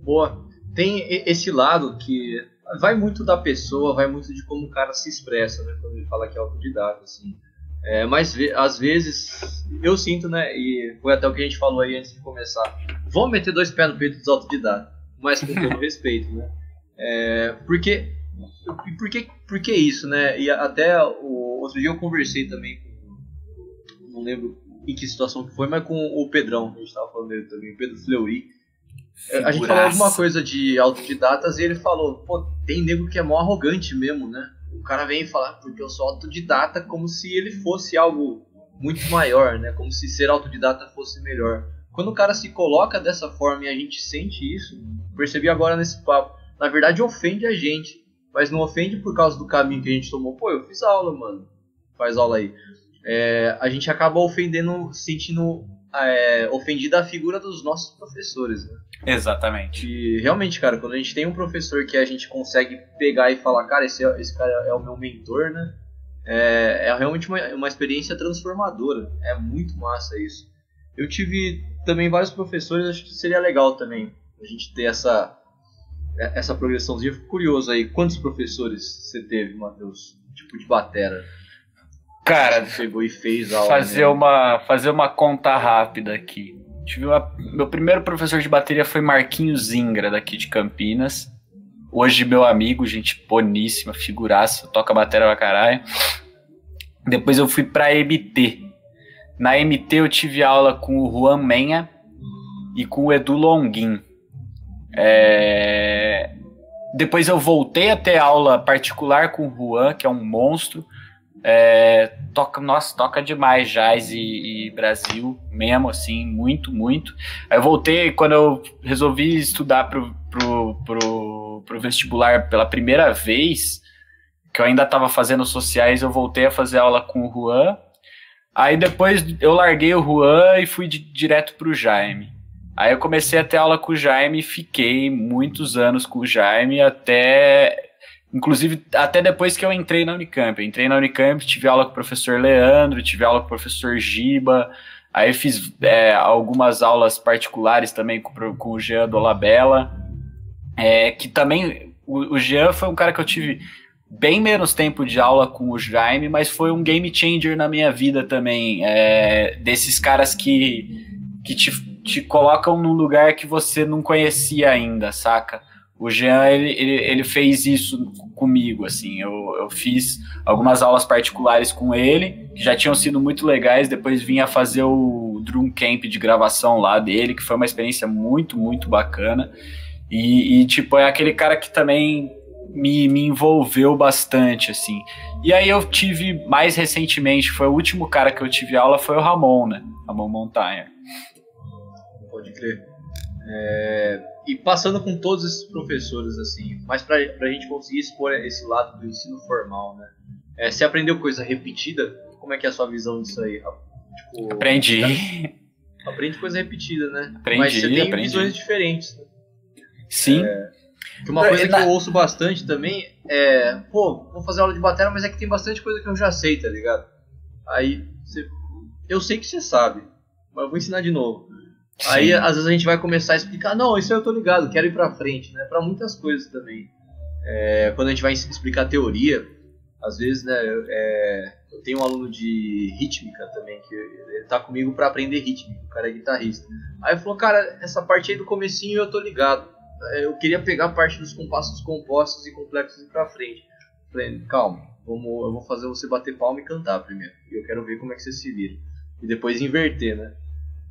Speaker 1: Boa. Tem esse lado que vai muito da pessoa, vai muito de como o cara se expressa, né? Quando ele fala que é autodidata, assim. É, mas às vezes eu sinto, né? E foi até o que a gente falou aí antes de começar. Vamos meter dois pés no peito dos autodidatas, mas com todo *laughs* respeito, né? É, porque, por que, por que isso, né? E até o outro dia eu conversei também com, não lembro em que situação que foi, mas com o Pedrão, a gente estava falando dele também, o Pedro Fleury Figuraça. A gente falou alguma coisa de autodidatas e ele falou, pô, tem nego que é mó arrogante mesmo, né? O cara vem falar, porque eu sou autodidata, como se ele fosse algo muito maior, né? Como se ser autodidata fosse melhor. Quando o cara se coloca dessa forma e a gente sente isso, percebi agora nesse papo, na verdade ofende a gente, mas não ofende por causa do caminho que a gente tomou. Pô, eu fiz aula, mano. Faz aula aí. É, a gente acaba ofendendo, sentindo é, ofendida a figura dos nossos professores, né?
Speaker 2: Exatamente.
Speaker 1: E realmente, cara, quando a gente tem um professor que a gente consegue pegar e falar, cara, esse, é, esse cara é o meu mentor, né? É, é realmente uma, uma experiência transformadora. É muito massa isso. Eu tive também vários professores, acho que seria legal também a gente ter essa essa progressãozinha. Fico curioso aí, quantos professores você teve, Matheus? Tipo de batera?
Speaker 2: Cara, chegou e fez aula. Fazer, uma, fazer uma conta rápida aqui. Tive uma, meu primeiro professor de bateria foi Marquinhos Zingra, daqui de Campinas. Hoje, meu amigo, gente boníssima, figuraça, toca bateria pra caralho. Depois eu fui pra MT. Na MT eu tive aula com o Juan Menha e com o Edu Longin. É... Depois eu voltei a ter aula particular com o Juan, que é um monstro. É, toca, nossa, toca demais jazz e, e, Brasil, mesmo assim, muito, muito. Aí eu voltei, quando eu resolvi estudar pro, pro, pro, pro vestibular pela primeira vez, que eu ainda estava fazendo sociais, eu voltei a fazer aula com o Juan. Aí depois eu larguei o Juan e fui de, direto pro Jaime. Aí eu comecei a ter aula com o Jaime, fiquei muitos anos com o Jaime, até. Inclusive, até depois que eu entrei na Unicamp. Eu entrei na Unicamp, tive aula com o professor Leandro, tive aula com o professor Giba, aí fiz é, algumas aulas particulares também com, com o Jean Dolabella, é, que também. O, o Jean foi um cara que eu tive bem menos tempo de aula com o Jaime, mas foi um game changer na minha vida também. É, desses caras que, que te te colocam num lugar que você não conhecia ainda, saca? O Jean, ele, ele, ele fez isso comigo, assim, eu, eu fiz algumas aulas particulares com ele, que já tinham sido muito legais, depois vinha fazer o Drum Camp de gravação lá dele, que foi uma experiência muito, muito bacana, e, e tipo, é aquele cara que também me, me envolveu bastante, assim. E aí eu tive, mais recentemente, foi o último cara que eu tive aula, foi o Ramon, né? Ramon Montanha
Speaker 1: pode crer. É, e passando com todos esses professores, assim, mas para a gente conseguir expor esse lado do ensino formal, né? É, você aprendeu coisa repetida? Como é que é a sua visão disso aí?
Speaker 2: Tipo, aprendi.
Speaker 1: Tá, aprende coisa repetida, né?
Speaker 2: Aprendi,
Speaker 1: mas você tem
Speaker 2: aprendi.
Speaker 1: visões diferentes. Né?
Speaker 2: Sim. É,
Speaker 1: que uma coisa que eu ouço bastante também é, pô, vou fazer aula de bateria, mas é que tem bastante coisa que eu já sei, tá ligado? Aí, você, eu sei que você sabe, mas eu vou ensinar de novo. Aí, às vezes, a gente vai começar a explicar, não, isso aí eu tô ligado, quero ir pra frente, né? Pra muitas coisas também. É, quando a gente vai explicar teoria, às vezes, né, é, eu tenho um aluno de rítmica também, que ele tá comigo para aprender rítmica, o cara é guitarrista. Aí falou, cara, essa parte aí do comecinho eu tô ligado. É, eu queria pegar a parte dos compassos compostos e complexos e pra frente. falei, calma, vamos, eu vou fazer você bater palma e cantar primeiro. E eu quero ver como é que você se vira. E depois inverter, né?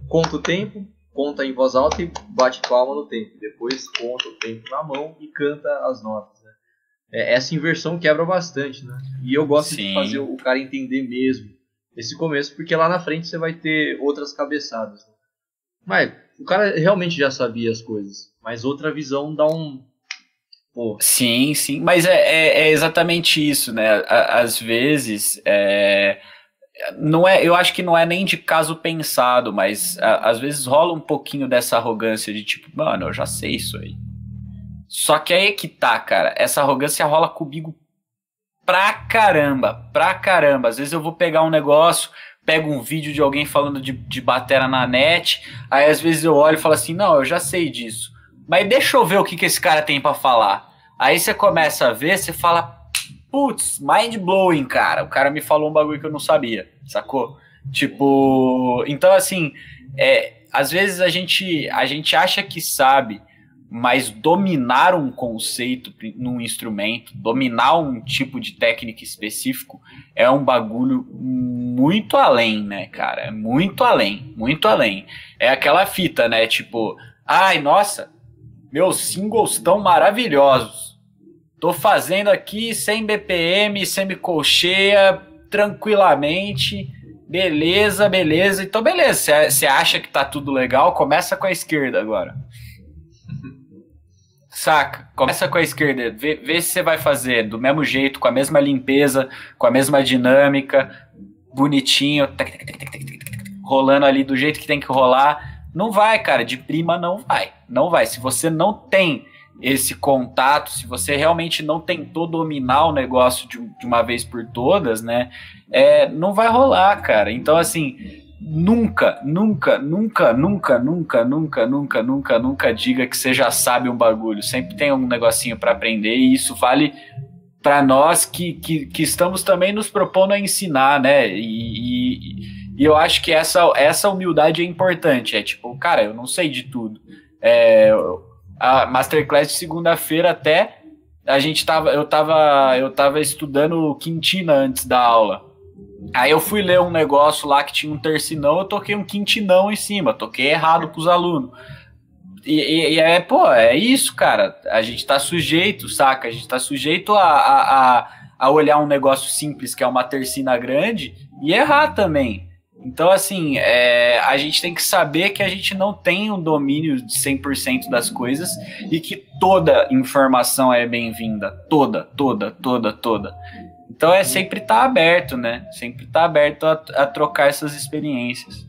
Speaker 1: Conta o tempo, conta em voz alta e bate palma no tempo. Depois conta o tempo na mão e canta as notas. Né? É, essa inversão quebra bastante, né? E eu gosto Sim. de fazer o cara entender mesmo esse começo, porque lá na frente você vai ter outras cabeçadas. Né? Mas o cara realmente já sabia as coisas, mas outra visão dá um.
Speaker 2: Pô. Sim, sim, mas é, é, é exatamente isso, né? Às vezes. É não é, eu acho que não é nem de caso pensado, mas a, às vezes rola um pouquinho dessa arrogância de tipo, mano, eu já sei isso aí. Só que aí que tá, cara, essa arrogância rola comigo pra caramba, pra caramba. Às vezes eu vou pegar um negócio, pego um vídeo de alguém falando de, de batera na net, aí às vezes eu olho e falo assim, não, eu já sei disso. Mas deixa eu ver o que, que esse cara tem para falar. Aí você começa a ver, você fala, putz, mind blowing, cara. O cara me falou um bagulho que eu não sabia, sacou? Tipo, então assim, é, às vezes a gente, a gente acha que sabe, mas dominar um conceito num instrumento, dominar um tipo de técnica específico é um bagulho muito além, né, cara? É muito além, muito além. É aquela fita, né? Tipo, ai, nossa, meus singles estão maravilhosos Tô fazendo aqui 100 BPM, semicolcheia, tranquilamente. Beleza, beleza. Então, beleza. Você acha que tá tudo legal? Começa com a esquerda agora. Saca? Começa com a esquerda. Vê, vê se você vai fazer do mesmo jeito, com a mesma limpeza, com a mesma dinâmica, bonitinho, rolando ali do jeito que tem que rolar. Não vai, cara. De prima não vai. Não vai. Se você não tem esse contato, se você realmente não tentou dominar o negócio de, de uma vez por todas, né? É, não vai rolar, cara. Então, assim, nunca, nunca, nunca, nunca, nunca, nunca, nunca, nunca, nunca diga que você já sabe um bagulho. Sempre tem um negocinho para aprender e isso vale para nós que, que, que, estamos também nos propondo a ensinar, né? E, e, e, eu acho que essa, essa humildade é importante. É tipo, cara, eu não sei de tudo. É, a masterclass de segunda-feira até a gente tava eu tava eu tava estudando quintina antes da aula. Aí eu fui ler um negócio lá que tinha um tercinão, eu toquei um quintinão em cima, toquei errado pros alunos. E, e, e, é, pô, é isso, cara. A gente tá sujeito, saca? A gente tá sujeito a, a, a olhar um negócio simples, que é uma tercina grande, e errar também. Então, assim, é, a gente tem que saber que a gente não tem um domínio de 100% das coisas e que toda informação é bem-vinda. Toda, toda, toda, toda. Então é sempre estar tá aberto, né? Sempre estar tá aberto a, a, trocar essas experiências.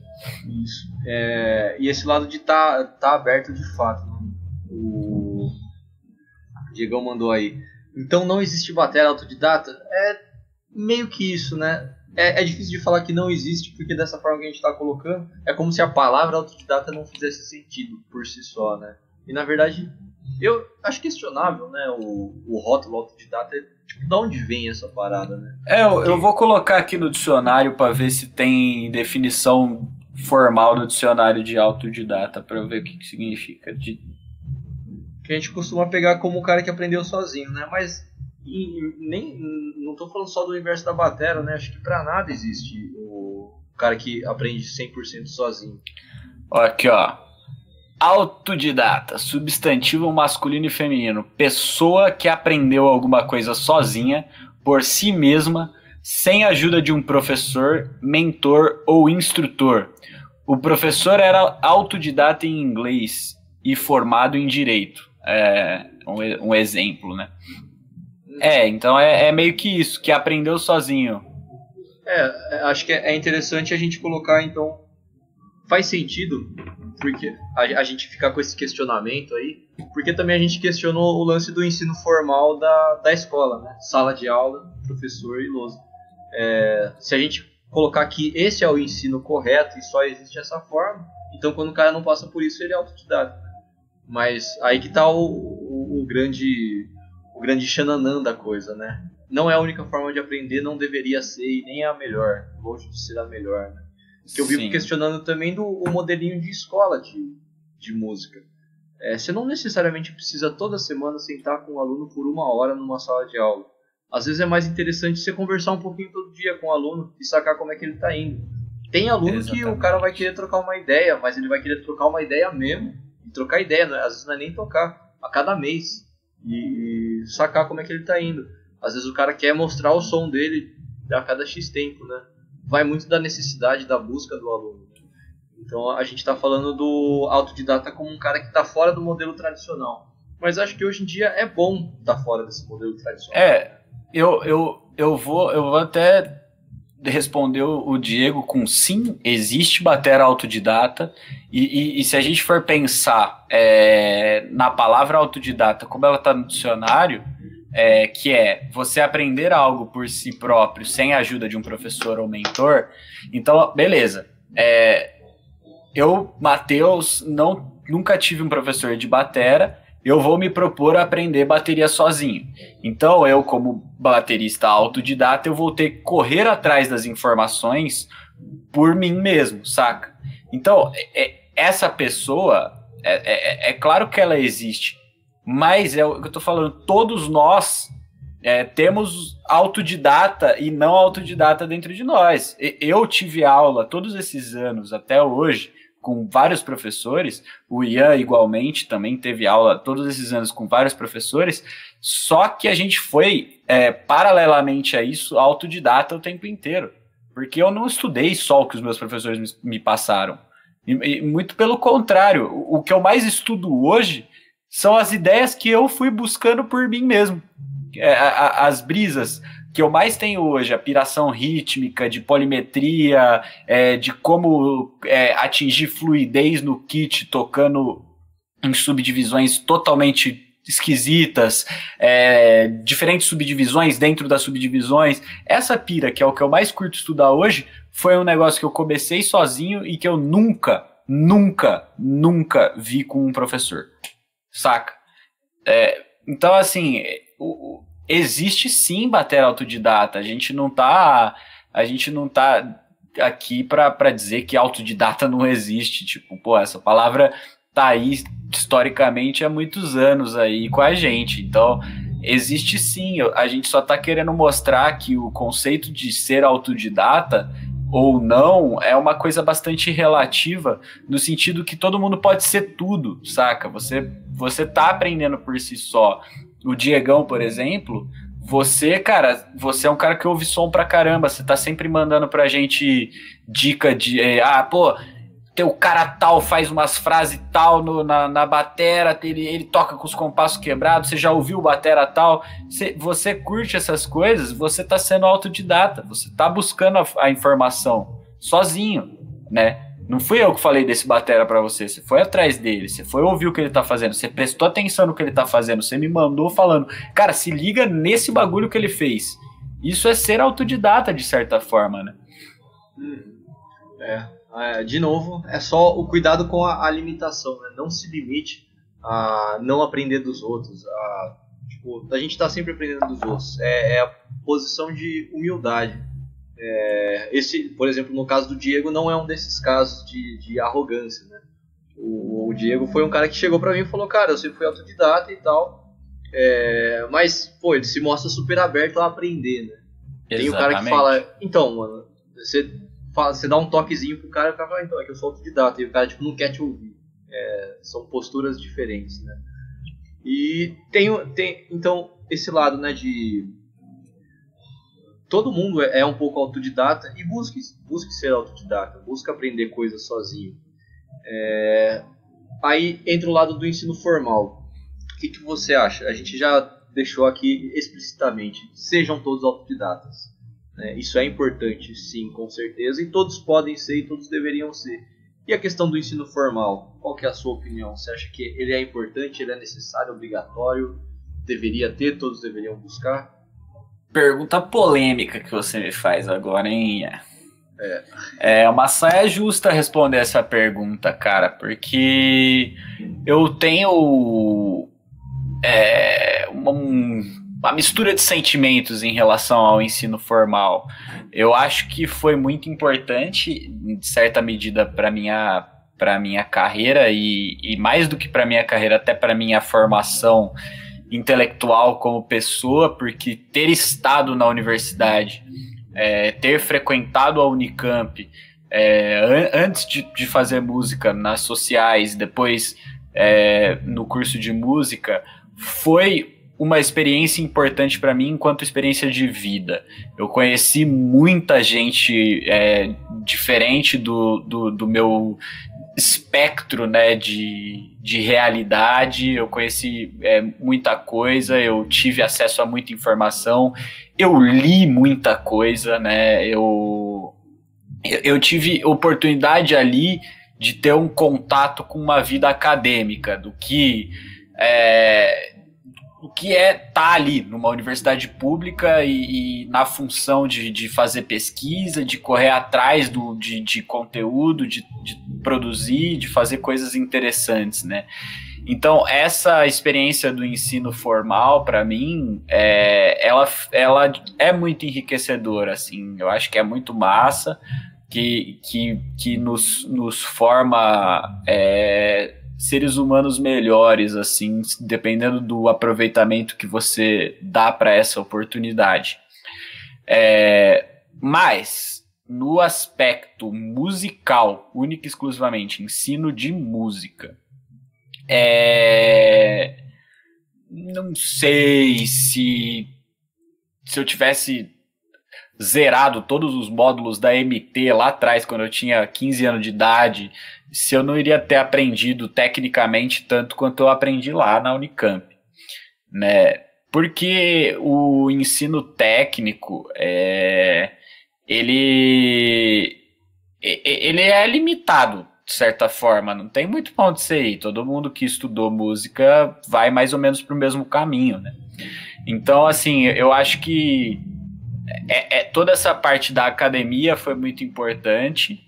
Speaker 1: Isso. É, e esse lado de tá, tá aberto de fato. O Diegão mandou aí. Então não existe bateria autodidata? É meio que isso, né? É, é, difícil de falar que não existe, porque dessa forma que a gente está colocando, é como se a palavra autodidata não fizesse sentido por si só, né? E na verdade, eu acho questionável, né? O, o rótulo autodidata, tipo, de onde vem essa parada, né?
Speaker 2: É, eu, eu vou colocar aqui no dicionário para ver se tem definição formal no dicionário de autodidata, para ver o que, que significa. De...
Speaker 1: Que a gente costuma pegar como o cara que aprendeu sozinho, né? Mas e nem não estou falando só do universo da batera, né? Acho que para nada existe o cara que aprende 100% sozinho.
Speaker 2: Aqui, ó. Autodidata, substantivo masculino e feminino. Pessoa que aprendeu alguma coisa sozinha, por si mesma, sem ajuda de um professor, mentor ou instrutor. O professor era autodidata em inglês e formado em direito. É um, um exemplo, né? É, então é, é, meio que isso, que aprendeu sozinho.
Speaker 1: É, é, acho que é interessante a gente colocar, então. Faz sentido, porque a, a gente ficar com esse questionamento aí, porque também a gente questionou o lance do ensino formal da, da escola, né? Sala de aula, professor e lousa. É, se a gente colocar que esse é o ensino correto e só existe essa forma, então quando o cara não passa por isso, ele é autodidata. Mas aí que tá o, o, o grande o grande xananã da coisa, né? Não é a única forma de aprender, não deveria ser e nem é a melhor, longe de ser a melhor, né? Que eu vivo Sim. questionando também do o modelinho de escola de, de música. É, você não necessariamente precisa toda semana sentar com o um aluno por uma hora numa sala de aula. Às vezes é mais interessante você conversar um pouquinho todo dia com o aluno e sacar como é que ele está indo. Tem aluno Exatamente. que o cara vai querer trocar uma ideia, mas ele vai querer trocar uma ideia mesmo. E trocar ideia, né? às vezes não é nem tocar, a cada mês e, sacar como é que ele está indo. Às vezes o cara quer mostrar o som dele a cada X tempo, né? Vai muito da necessidade da busca do aluno. Então a gente está falando do autodidata como um cara que está fora do modelo tradicional. Mas acho que hoje em dia é bom estar tá fora desse modelo tradicional.
Speaker 2: É, eu, eu, eu, vou, eu vou até respondeu o Diego com sim, existe batera autodidata, e, e, e se a gente for pensar é, na palavra autodidata, como ela está no dicionário, é, que é você aprender algo por si próprio, sem a ajuda de um professor ou mentor, então, beleza. É, eu, Matheus, não, nunca tive um professor de batera, eu vou me propor a aprender bateria sozinho. Então, eu, como baterista autodidata, eu vou ter que correr atrás das informações por mim mesmo, saca? Então, é, é essa pessoa, é, é, é, claro que ela existe, mas é o que eu tô falando, todos nós é, temos autodidata e não autodidata dentro de nós. Eu tive aula todos esses anos até hoje com vários professores, o Ian igualmente também teve aula todos esses anos com vários professores, só que a gente foi, é, paralelamente a isso, autodidata o tempo inteiro, porque eu não estudei só o que os meus professores me, passaram, e, e, muito pelo contrário, o, o que eu mais estudo hoje são as ideias que eu fui buscando por mim mesmo, é, a, as brisas, que eu mais tenho hoje, a piração rítmica, de polimetria, é, de como é, atingir fluidez no kit tocando em subdivisões totalmente esquisitas, é, diferentes subdivisões dentro das subdivisões. Essa pira, que é o que eu mais curto estudar hoje, foi um negócio que eu comecei sozinho e que eu nunca, nunca, nunca vi com um professor. Saca? É, então, assim, o, existe sim bater autodidata. A gente não tá, a gente não tá aqui para dizer que autodidata *laughs* não existe. Tipo, pô, essa palavra tá aí historicamente há muitos anos aí com a gente. Então, existe sim. A gente só tá querendo mostrar que o conceito de ser autodidata ou não é uma coisa bastante relativa no sentido que todo mundo pode ser tudo, saca? Você você tá aprendendo por si só o Diegão, por exemplo, você, cara, você é um cara que ouve som pra caramba, você tá sempre mandando pra gente dica de, é, ah, pô, teu cara tal faz umas frases tal no, na, na batera, ele, ele toca com os compassos quebrados, você já ouviu batera tal, você, você curte essas coisas, você tá sendo autodidata, você tá buscando a, a informação sozinho, né? Não fui eu que falei desse batera para você, você foi atrás dele, você foi ouvir o que ele tá fazendo, você prestou atenção no que ele tá fazendo, você me mandou falando, cara, se liga nesse bagulho que ele fez. Isso é ser autodidata de certa forma, né?
Speaker 1: Hum, é, é, de novo, é só o cuidado com a, a limitação, né? Não se limite a não aprender dos outros, a, tipo, a gente tá sempre aprendendo dos outros. É, é a posição de humildade é, esse, por exemplo, no caso do Diego, não é um desses casos de, de arrogância, né? O, o, Diego foi um cara que chegou pra mim e falou, cara, eu sempre fui autodidata e tal, é, mas, pô, ele se mostra super aberto a aprender, né? Tem o cara que fala, então, mano, você, fala, você dá um toquezinho pro cara e o cara fala, então, é que eu sou autodidata, e o cara, tipo, não quer te ouvir. É, são posturas diferentes, né? E tem, tem, então, esse lado, né, de todo mundo é, é um pouco autodidata e busque, busque ser autodidata, busque aprender coisas sozinho. É, aí entra o lado do ensino formal. O que, que você acha? A gente já deixou aqui explicitamente: sejam todos autodidatas. Né? Isso é importante, sim, com certeza, e todos podem ser e todos deveriam ser. E a questão do ensino formal, qual que é a sua opinião? Você acha que ele é importante, ele é necessário, obrigatório, deveria ter, todos deveriam buscar?
Speaker 2: Pergunta polêmica que você me faz agora, hein? É. é uma saia justa responder essa pergunta, cara, porque eu tenho é, uma, uma mistura de sentimentos em relação ao ensino formal. Eu acho que foi muito importante, em certa medida, para minha para minha carreira e, e mais do que para minha carreira, até para minha formação intelectual como pessoa, porque ter estado na universidade, é, ter frequentado a Unicamp, é, an antes de, de, fazer música nas sociais, depois é, no curso de música, foi uma experiência importante para mim enquanto experiência de vida. Eu conheci muita gente é, diferente do, do, do, meu espectro né, de, de realidade, eu conheci é, muita coisa, eu tive acesso a muita informação, eu li muita coisa, né? Eu, eu tive oportunidade ali de ter um contato com uma vida acadêmica, do que é, o que é estar tá ali numa universidade pública e, e na função de, de, fazer pesquisa, de correr atrás do, de, de conteúdo, de, de, produzir, de fazer coisas interessantes, né? Então, essa experiência do ensino formal, para mim, é, ela, ela é muito enriquecedora, assim, eu acho que é muito massa, que, que, que nos, nos forma... É, seres humanos melhores, assim, dependendo do aproveitamento que você dá para essa oportunidade. É, mas, no aspecto musical, único e exclusivamente, ensino de música, é, não sei se se eu tivesse zerado todos os módulos da MT lá atrás, quando eu tinha 15 anos de idade, se eu não iria ter aprendido tecnicamente tanto quanto eu aprendi lá na Unicamp, né? Porque o ensino técnico é, ele ele é limitado de certa forma, não tem muito onde você ir. Todo mundo que estudou música vai mais ou menos para o mesmo caminho, né? Então, assim, eu acho que é, é, toda essa parte da academia foi muito importante.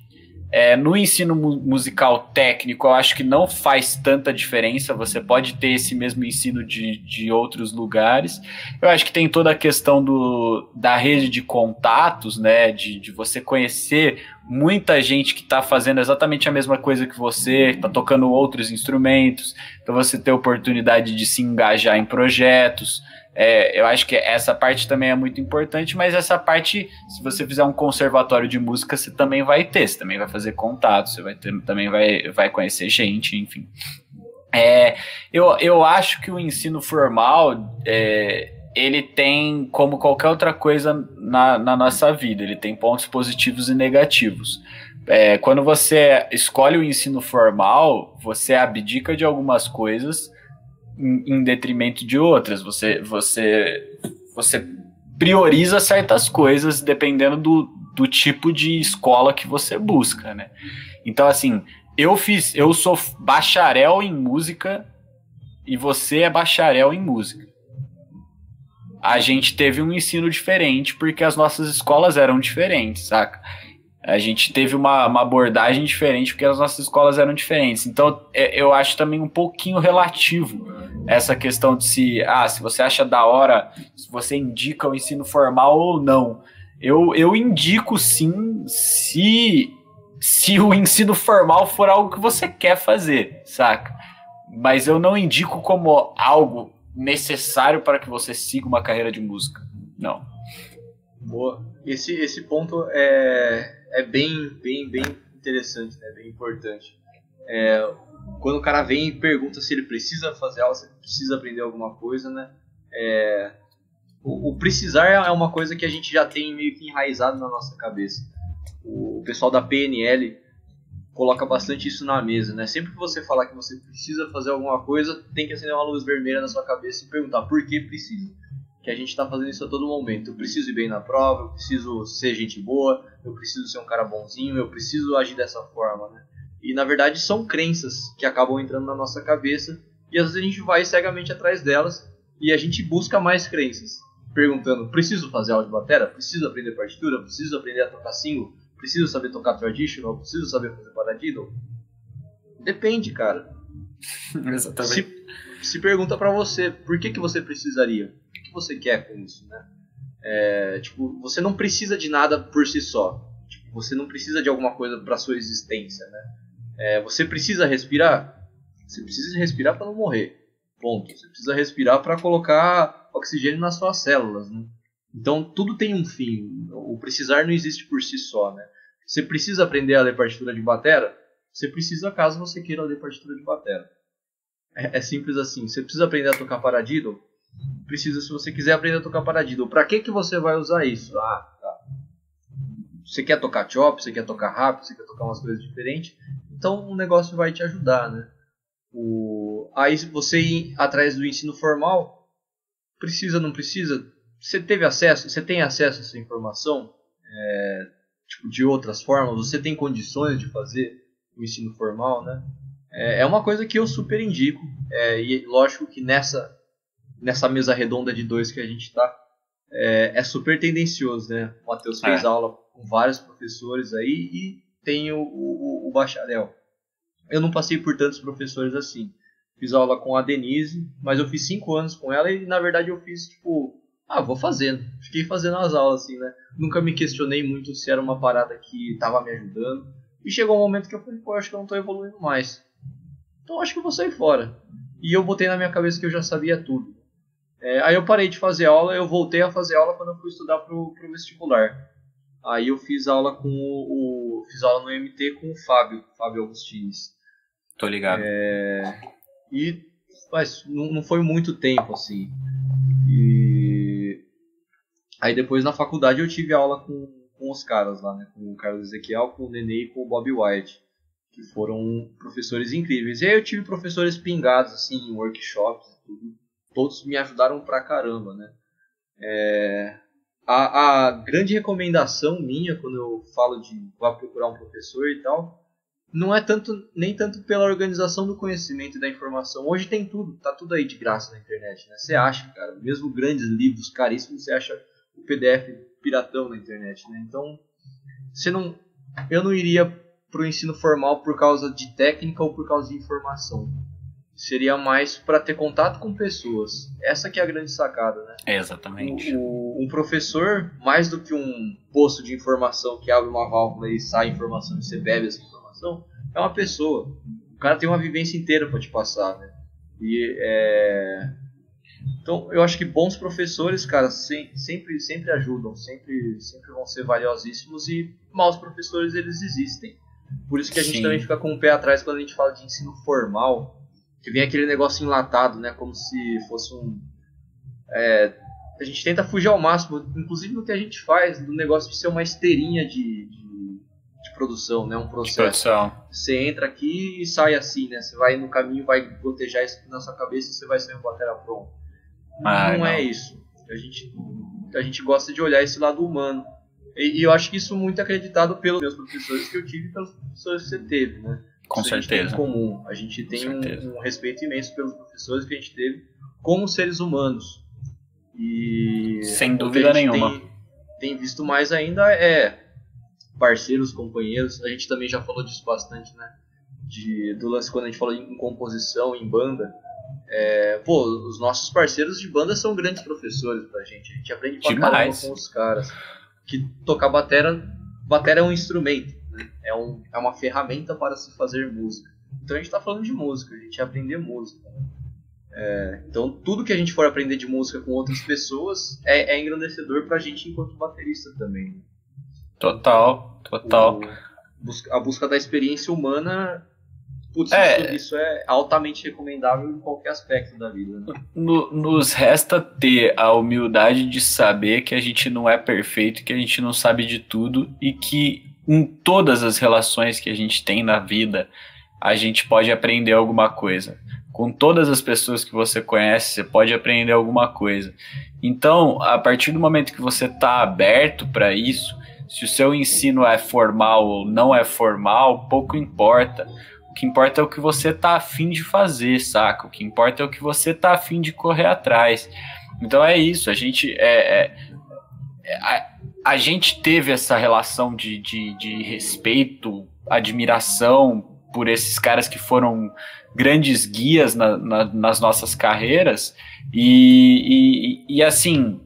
Speaker 2: É, no ensino mu musical técnico, eu acho que não faz tanta diferença. Você pode ter esse mesmo ensino de, de outros lugares. Eu acho que tem toda a questão do, da rede de contatos, né? De, de você conhecer muita gente que está fazendo exatamente a mesma coisa que você, está tocando outros instrumentos, para você ter oportunidade de se engajar em projetos. É, eu acho que essa parte também é muito importante, mas essa parte, se você fizer um conservatório de música, você também vai ter, você também vai fazer contato, você vai ter, também vai, vai conhecer gente, enfim. É, eu, eu acho que o ensino formal é, ele tem, como qualquer outra coisa na, na nossa vida, ele tem pontos positivos e negativos. É, quando você escolhe o ensino formal, você abdica de algumas coisas em, detrimento de outras. Você, você, você prioriza certas coisas dependendo do, do tipo de escola que você busca, né? Então, assim, eu fiz, eu sou bacharel em música e você é bacharel em música. A gente teve um ensino diferente porque as nossas escolas eram diferentes, saca? A gente teve uma, uma abordagem diferente porque as nossas escolas eram diferentes. Então, é, eu acho também um pouquinho relativo essa questão de se, ah, se você acha da hora, se você indica o ensino formal ou não. Eu, eu indico sim se, se o ensino formal for algo que você quer fazer, saca? Mas eu não indico como algo necessário para que você siga uma carreira de música. Não.
Speaker 1: Boa. Esse, esse ponto é, é bem, bem, bem interessante, né? bem importante. É, quando o cara vem e pergunta se ele precisa fazer aula, se precisa aprender alguma coisa, né? É, o, o, precisar é uma coisa que a gente já tem meio que enraizado na nossa cabeça. O, o pessoal da PNL coloca bastante isso na mesa, né? Sempre que você falar que você precisa fazer alguma coisa, tem que acender uma luz vermelha na sua cabeça e perguntar por que precisa. Que a gente está fazendo isso a todo momento. Eu preciso ir bem na prova, eu preciso ser gente boa, eu preciso ser um cara bonzinho, eu preciso agir dessa forma, né? E na verdade são crenças que acabam entrando na nossa cabeça e às vezes a gente vai cegamente atrás delas e a gente busca mais crenças perguntando: preciso fazer aula de bateria? Preciso aprender partitura? Preciso aprender a tocar single? Preciso saber tocar traditional? Preciso saber fazer paradiddle? Depende, cara. *laughs*
Speaker 2: Exatamente.
Speaker 1: Se, se pergunta para você, por que, que você precisaria? O que, que você quer com isso, né? É, tipo, você não precisa de nada por si só. Tipo, você não precisa de alguma coisa para sua existência, né? É, você precisa respirar? Você precisa respirar para não morrer. Ponto. Você precisa respirar para colocar oxigênio nas suas células, né? Então tudo tem um fim. O precisar não existe por si só, né? Você precisa aprender a ler partitura de batera? Você precisa caso você queira ler partitura de batera. É, é simples assim. Você precisa aprender a tocar paradiddle? Precisa se você quiser aprender a tocar paradiddle. Para que que você vai usar isso? Ah, tá. Você quer tocar chop, você quer tocar rápido, você quer tocar umas coisas diferentes. Então o negócio vai te ajudar, né? O... Aí você ir atrás do ensino formal, Precisa, não precisa? Você teve acesso? Você tem acesso a essa informação? É, tipo, de outras formas? Você tem condições de fazer o ensino formal, né? É, é uma coisa que eu super indico. É, e lógico que nessa, nessa mesa redonda de dois que a gente está, é, é, super tendencioso, né? O Matheus fez é. aula com vários professores aí e tem o, o, o bacharel. Eu não passei por tantos professores assim fiz aula com a Denise, mas eu fiz cinco anos com ela e na verdade eu fiz tipo, ah, vou fazendo. Fiquei fazendo as aulas assim, né? Nunca me questionei muito se era uma parada que tava me ajudando. E chegou um momento que eu falei, pô, acho que eu não tô evoluindo mais. Então acho que eu vou sair fora. E eu botei na minha cabeça que eu já sabia tudo. É, aí eu parei de fazer aula, eu voltei a fazer aula quando eu fui estudar pro, pro vestibular. Aí eu fiz aula com o, o, fiz aula no MT com o Fábio, Fábio Agostines.
Speaker 2: Tô ligado.
Speaker 1: É, e mas não, não foi muito tempo assim. E aí depois na faculdade eu tive aula com, com os caras lá, né? Com o Carlos Ezequiel, com o Nenê e com o Bob White, que foram professores incríveis. E aí eu tive professores pingados assim em workshops e tudo. Todos me ajudaram pra caramba, né? É, a, a grande recomendação minha quando eu falo de vá procurar um professor e tal não é tanto nem tanto pela organização do conhecimento e da informação. Hoje tem tudo, tá tudo aí de graça na internet, né? Você acha, cara, mesmo grandes livros caríssimos, você acha o PDF piratão na internet, né? Então, você não eu não iria pro ensino formal por causa de técnica ou por causa de informação. Seria mais para ter contato com pessoas. Essa que é a grande sacada, né?
Speaker 2: É exatamente.
Speaker 1: O, o, um professor, mais do que um poço de informação que abre uma válvula e sai informação e você bebe essa informação informação é uma pessoa. O cara tem uma vivência inteira para te passar, né? E é... Então, eu acho que bons professores, cara, sempre, sempre ajudam, sempre, sempre vão ser valiosíssimos e maus professores, eles existem. Por isso que a Sim. gente também fica com o pé atrás quando a gente fala de ensino formal, que vem aquele negócio enlatado, né, como se fosse um... É, a gente tenta fugir ao máximo, inclusive no que a gente faz, do negócio de ser uma esteirinha de, de produção, né? Um processo. Você entra aqui e sai assim, né? Você vai no caminho, vai gotejar isso na sua cabeça e você vai sair um batera pronto. Ah, não, não, é isso. A gente, a gente gosta de olhar esse lado humano. E, e, eu acho que isso muito acreditado pelos meus professores que eu tive e pelos professores que você teve, né?
Speaker 2: Com
Speaker 1: isso
Speaker 2: certeza.
Speaker 1: A gente tem em comum. A gente tem um, um, respeito imenso pelos professores que a gente teve como seres humanos. E
Speaker 2: sem dúvida nenhuma.
Speaker 1: Tem, tem visto mais ainda é parceiros, companheiros. A gente também já falou disso bastante, né? De, do lance quando a gente falou em composição, em banda. É, pô, os nossos parceiros de banda são grandes professores pra gente. A gente aprende pra
Speaker 2: Demais.
Speaker 1: caramba com os caras. Que tocar batera, batera é um instrumento, né? é, um, é uma ferramenta para se fazer música. Então a gente tá falando de música, a gente aprender música. Né? É, então tudo que a gente for aprender de música com outras pessoas é, é engrandecedor pra gente enquanto baterista também.
Speaker 2: Total, total.
Speaker 1: O, a busca da experiência humana Putz,
Speaker 2: É.
Speaker 1: isso, é altamente recomendável em qualquer aspecto da vida. Né?
Speaker 2: No- nos resta ter a humildade de saber que a gente não é perfeito, que a gente não sabe de tudo e que em todas as relações que a gente tem na vida, a gente pode aprender alguma coisa. Com todas as pessoas que você conhece, você pode aprender alguma coisa. Então, a partir do momento que você está aberto para isso, se o seu ensino é formal ou não é formal, pouco importa. O que importa é o que você tá afim de fazer, saca? O que importa é o que você tá afim de correr atrás. Então é isso, a gente é, é- é- a, a gente teve essa relação de, de, de respeito, admiração por esses caras que foram grandes guias na- na- nas nossas carreiras e, e, e assim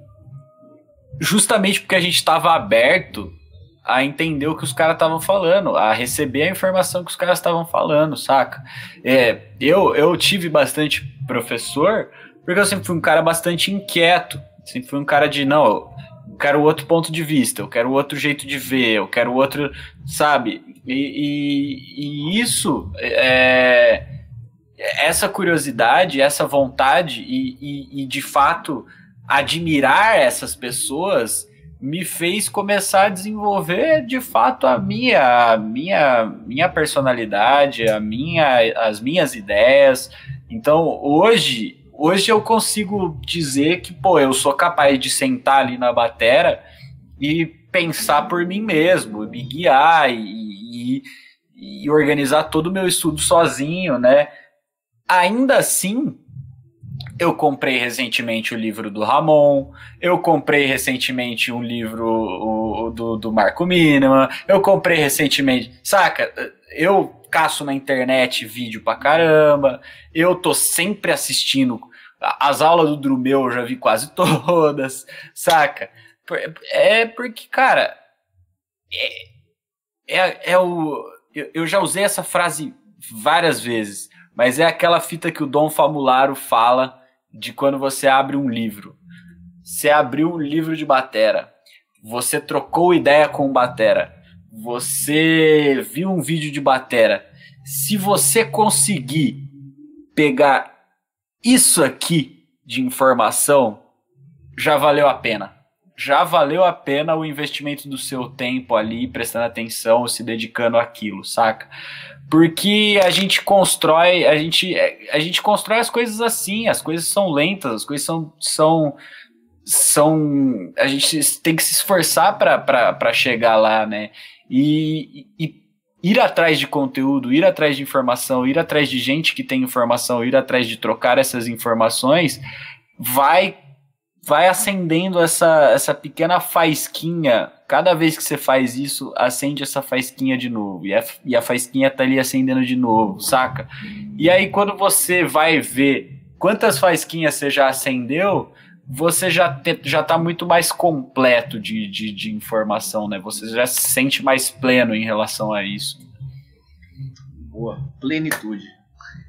Speaker 2: justamente porque a gente estava aberto a entender o que os caras estavam falando, a receber a informação que os caras estavam falando, saca? É, eu, eu tive bastante professor, porque eu sempre fui um cara bastante inquieto, sempre fui um cara de, não, eu quero outro ponto de vista, eu quero outro jeito de ver, eu quero outro, sabe? E, e- e isso, é, essa curiosidade, essa vontade e, e- e, de fato admirar essas pessoas me fez começar a desenvolver de fato a minha a minha minha personalidade, a minha as minhas ideias. Então, hoje, hoje eu consigo dizer que, pô, eu sou capaz de sentar ali na batera e pensar por mim mesmo, me guiar e, e- e organizar todo o meu estudo sozinho, né? Ainda assim, eu comprei recentemente o livro do Ramon, eu comprei recentemente um livro o- do, do Marco Miniman, eu comprei recentemente, saca? Eu caço na internet vídeo pra caramba, eu tô sempre assistindo. As aulas do Drumel eu já vi quase *laughs* todas, saca? É porque, cara, é, é, é o. Eu, eu já usei essa frase várias vezes, mas é aquela fita que o Dom Famularo fala de quando você abre um livro. Você abriu um livro de batera, você trocou ideia com batera, você viu um vídeo de batera. Se você conseguir pegar isso aqui de informação, já valeu a pena. Já valeu a pena o investimento do seu tempo ali, prestando atenção, se dedicando àquilo, saca? Porque a gente constrói, a gente, a gente constrói as coisas assim, as coisas são lentas, as coisas são. são, são a gente tem que se esforçar para chegar lá, né? E, e ir atrás de conteúdo, ir atrás de informação, ir atrás de gente que tem informação, ir atrás de trocar essas informações, vai vai acendendo essa, essa pequena faisquinha. Cada vez que você faz isso, acende essa faisquinha de novo. E a, e a faisquinha tá ali acendendo de novo, saca? E aí, quando você vai ver quantas faisquinhas você já acendeu, você já, te, já tá muito mais completo de, de, de informação, né? Você já se sente mais pleno em relação a isso.
Speaker 1: Boa, plenitude.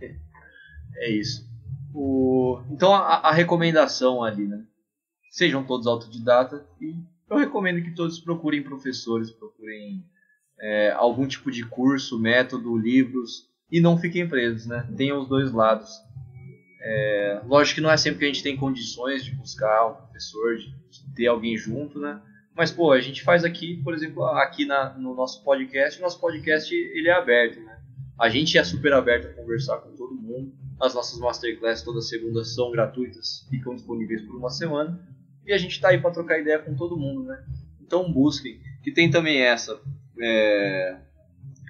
Speaker 1: *laughs* é isso. O... Então a, a recomendação ali, né? Sejam todos autodidatas e eu recomendo que todos procurem professores, procurem é, algum tipo de curso, método, livros e não fiquem presos, né? Tenham os dois lados. É, lógico que não é sempre que a gente tem condições de buscar um professor, de ter alguém junto, né? Mas pô, a gente faz aqui, por exemplo, aqui na, no nosso podcast, nosso podcast ele é aberto, né? A gente é super aberto a conversar com todo mundo. As nossas masterclass toda segunda são gratuitas, ficam disponíveis por uma semana. E a gente está aí para trocar ideia com todo mundo, né? então busquem. Que tem também essa. É,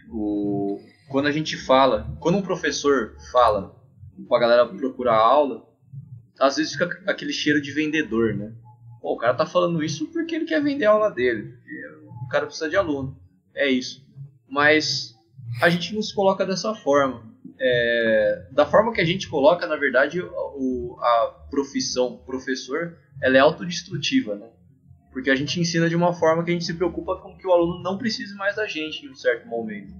Speaker 1: o, quando a gente fala, quando um professor fala pra galera procurar aula, às vezes fica aquele cheiro de vendedor, né? Pô, o cara tá falando isso porque ele quer vender a aula dele. O cara precisa de aluno. É isso. Mas a gente não se coloca dessa forma. É, da forma que a gente coloca, na verdade, o, a profissão professor ela é autodestrutiva, né? Porque a gente ensina de uma forma que a gente se preocupa com que o aluno não precise mais da gente em um certo momento.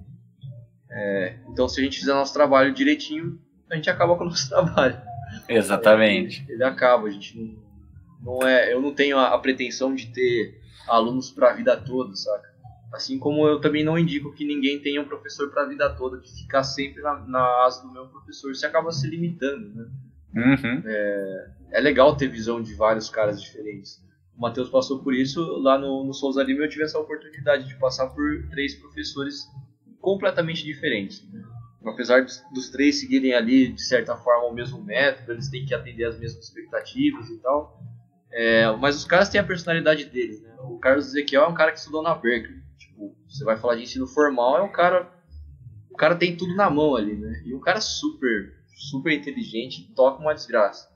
Speaker 1: É, então, se a gente fizer nosso trabalho direitinho, a gente acaba com o nosso *laughs* trabalho.
Speaker 2: Exatamente.
Speaker 1: Ele, ele acaba, a gente não, não é, eu não tenho a, a pretensão de ter alunos para a vida toda, saca? Assim como eu também não indico que ninguém tenha um professor para a vida toda, que ficar sempre na, na asa do meu professor, você acaba se limitando, né?
Speaker 2: Uhum.
Speaker 1: É, é legal ter visão de vários caras diferentes. O Matheus passou por isso, lá no, no Souza Lima eu tive essa oportunidade de passar por três professores completamente diferentes. Apesar dos, dos três seguirem ali, de certa forma, o mesmo método, eles têm que atender as mesmas expectativas e tal. É, mas os caras têm a personalidade deles. Né? O Carlos Ezequiel é um cara que estudou na Berkeley. Tipo, você vai falar de ensino formal, é um cara. O cara tem tudo na mão ali, né? E um cara super, super inteligente, toca uma desgraça.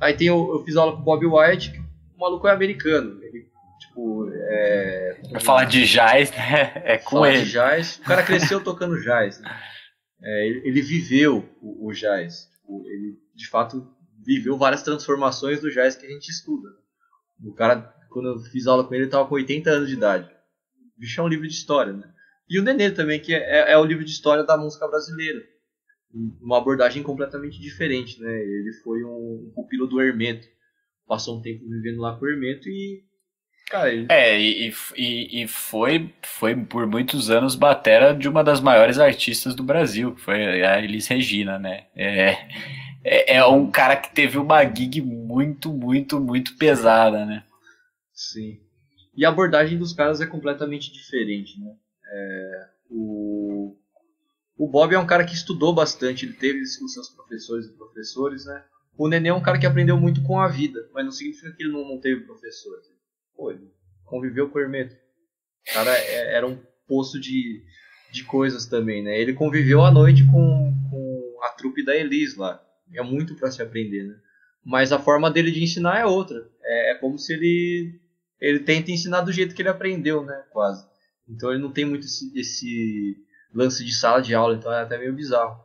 Speaker 1: Aí tem eu, eu fiz aula com o Bob White, que o maluco é americano. Ele, tipo, é.
Speaker 2: Pra falar de jazz, né? É com ele.
Speaker 1: de jazz. O cara cresceu tocando jazz, né? É, ele, ele viveu o, o jazz. Tipo, ele, de fato, viveu várias transformações do jazz que a gente estuda. O cara, quando eu fiz aula com ele, ele tava com 80 anos de idade. O bicho é um livro de história, né? E o Nenê também, que é, é o livro de história da música brasileira. Uma abordagem completamente diferente, né? Ele foi um, um pupilo do Hermeto. Passou um tempo vivendo lá com o Hermeto e. Cara, ele...
Speaker 2: É, e, e, e foi, foi por muitos anos batera de uma das maiores artistas do Brasil, que foi a Elis Regina, né? É, é, é, um cara que teve uma gig muito, muito, muito pesada, né?
Speaker 1: Sim. E a abordagem dos caras é completamente diferente, né? É, o, o Bob é um cara que estudou bastante, ele teve os seus professores e professores, né? O Nenê é um cara que aprendeu muito com a vida, mas não significa que ele não, teve professor. Pô, ele conviveu com o Hermeto. O cara é, era um poço de, de coisas também, né? Ele conviveu à noite com, com a trupe da Elis lá é muito para se aprender, né? Mas a forma dele de ensinar é outra. É, é, como se ele ele tenta ensinar do jeito que ele aprendeu, né? Quase. Então ele não tem muito esse, esse lance de sala de aula, então é até meio bizarro.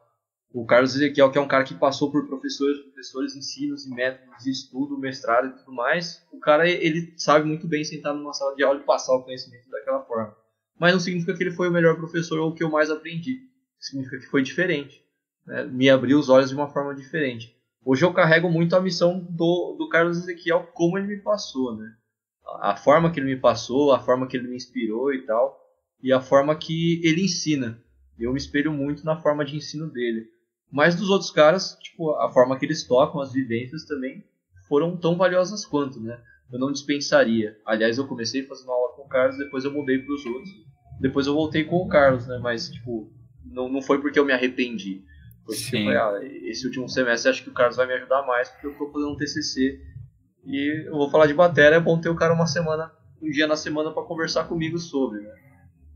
Speaker 1: O Carlos Ezequiel, que é um cara que passou por professores, professores, ensinos e métodos de estudo, mestrado e tudo mais, o cara ele sabe muito bem sentar numa sala de aula e passar o conhecimento daquela forma. Mas não significa que ele foi o melhor professor ou que eu mais aprendi. Significa que foi diferente né, me abriu os olhos de uma forma diferente. Hoje eu carrego muito a missão do, do Carlos Ezequiel, como ele me passou, né? A forma que ele me passou, a forma que ele me inspirou e tal, e a forma que ele ensina. Eu me espelho muito na forma de ensino dele. Mas dos outros caras, tipo, a forma que eles tocam, as vivências também foram tão valiosas quanto, né? Eu não dispensaria. Aliás, eu comecei fazendo aula com o Carlos, depois eu mudei para os outros. Depois eu voltei com o Carlos, né? Mas, tipo, não, não foi porque eu me arrependi. Porque Sim. eu falei, ah, esse último semestre acho que o Carlos vai me ajudar mais, porque eu estou fazendo um TCC e eu vou falar de bateria, é bom ter o cara uma semana, um dia na semana para conversar comigo sobre, né?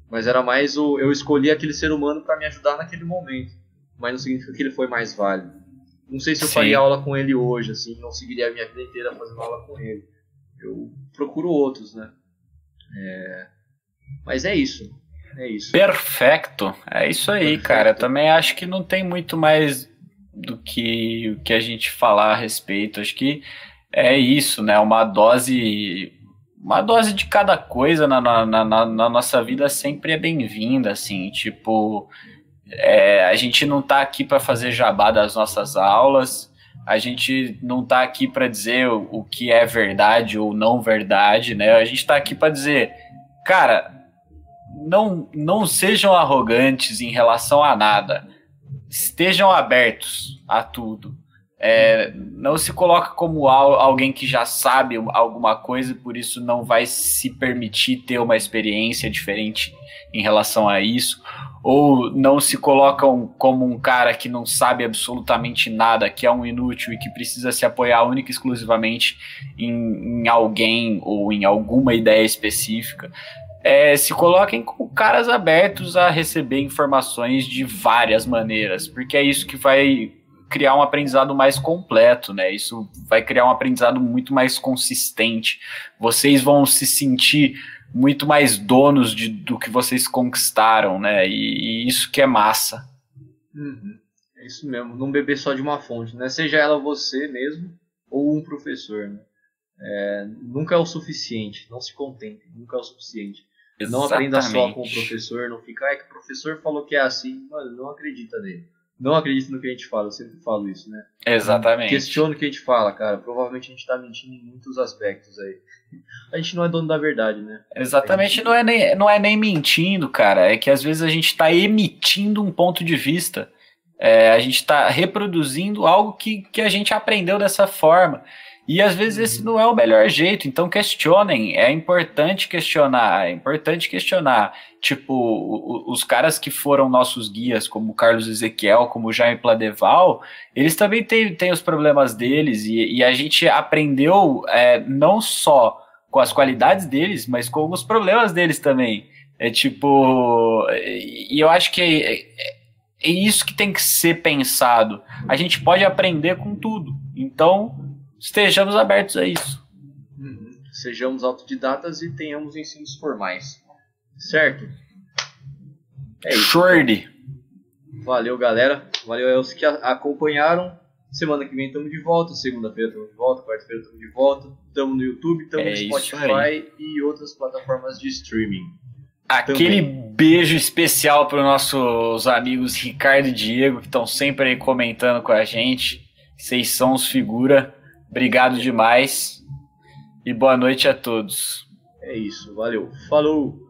Speaker 1: Mas era mais o eu escolhi aquele ser humano para me ajudar naquele momento, mas não significa que ele foi mais válido. Não sei se eu Sim. faria aula com ele hoje, assim, não seguiria a minha vida inteira fazendo aula com ele. Eu procuro outros, né? É... Mas é isso. É isso.
Speaker 2: Perfeito. É isso aí, cara. Eu também acho que não tem muito mais do que o que a gente falar a respeito. Acho que é isso, né? Uma dose. Uma dose de cada coisa na, na, na, na nossa vida sempre é bem-vinda, assim. Tipo, é, a gente não tá aqui para fazer jabá das nossas aulas. A gente não tá aqui para dizer o, o que é verdade ou não verdade, né? A gente tá aqui para dizer, cara, não, não sejam arrogantes em relação a nada. Estejam abertos a tudo. É, não se coloca como alguém que já sabe alguma coisa e por isso não vai se permitir ter uma experiência diferente em relação a isso, ou não se colocam como um cara que não sabe absolutamente nada, que é um inútil e que precisa se apoiar única e exclusivamente em, em alguém ou em alguma ideia específica. É, se coloquem como caras abertos a receber informações de várias maneiras, porque é isso que vai criar um aprendizado mais completo, né? Isso vai criar um aprendizado muito mais consistente. Vocês vão se sentir muito mais donos de, do que vocês conquistaram, né? E, e isso que é massa.
Speaker 1: Uhum. É isso mesmo, não beber só de uma fonte, né? Seja ela você mesmo ou um professor, né? É, nunca é o suficiente, não se contente, nunca é o suficiente. Exatamente. Não aprenda só com o professor, não fica, ah, é que o professor falou que é assim, mano, não acredita nele. Não acredita no que a gente fala, eu sempre falo isso, né?
Speaker 2: Exatamente.
Speaker 1: Questiona o que a gente fala, cara. Provavelmente a gente tá mentindo em muitos aspectos aí a gente não é dono da verdade, né?
Speaker 2: Exatamente, gente... não, é nem, não é nem mentindo, cara. É que às vezes a gente está emitindo um ponto de vista. É, a gente está reproduzindo algo que, que a gente aprendeu dessa forma. E às vezes esse não é o melhor jeito, então questionem. É importante questionar, é importante questionar. Tipo, os caras que foram nossos guias, como Carlos Ezequiel, como Jaime Pladeval, eles também têm, têm os problemas deles, e, e a gente aprendeu é, não só com as qualidades deles, mas com os problemas deles também. É tipo. E eu acho que é, é, é isso que tem que ser pensado. A gente pode aprender com tudo. Então estejamos abertos a isso.
Speaker 1: Uhum. Sejamos autodidatas e tenhamos ensinos formais. Certo?
Speaker 2: É isso. Shorty.
Speaker 1: Valeu, galera. Valeu aos que acompanharam. Semana que vem estamos de volta. Segunda-feira estamos de volta. Quarta-feira estamos de volta. Estamos no YouTube, estamos é no Spotify e outras plataformas de streaming.
Speaker 2: Aquele Também. beijo especial para os nossos amigos Ricardo e Diego que estão sempre aí comentando com a gente. Vocês são os figura. Obrigado demais e boa noite a todos.
Speaker 1: É isso, valeu. Falou!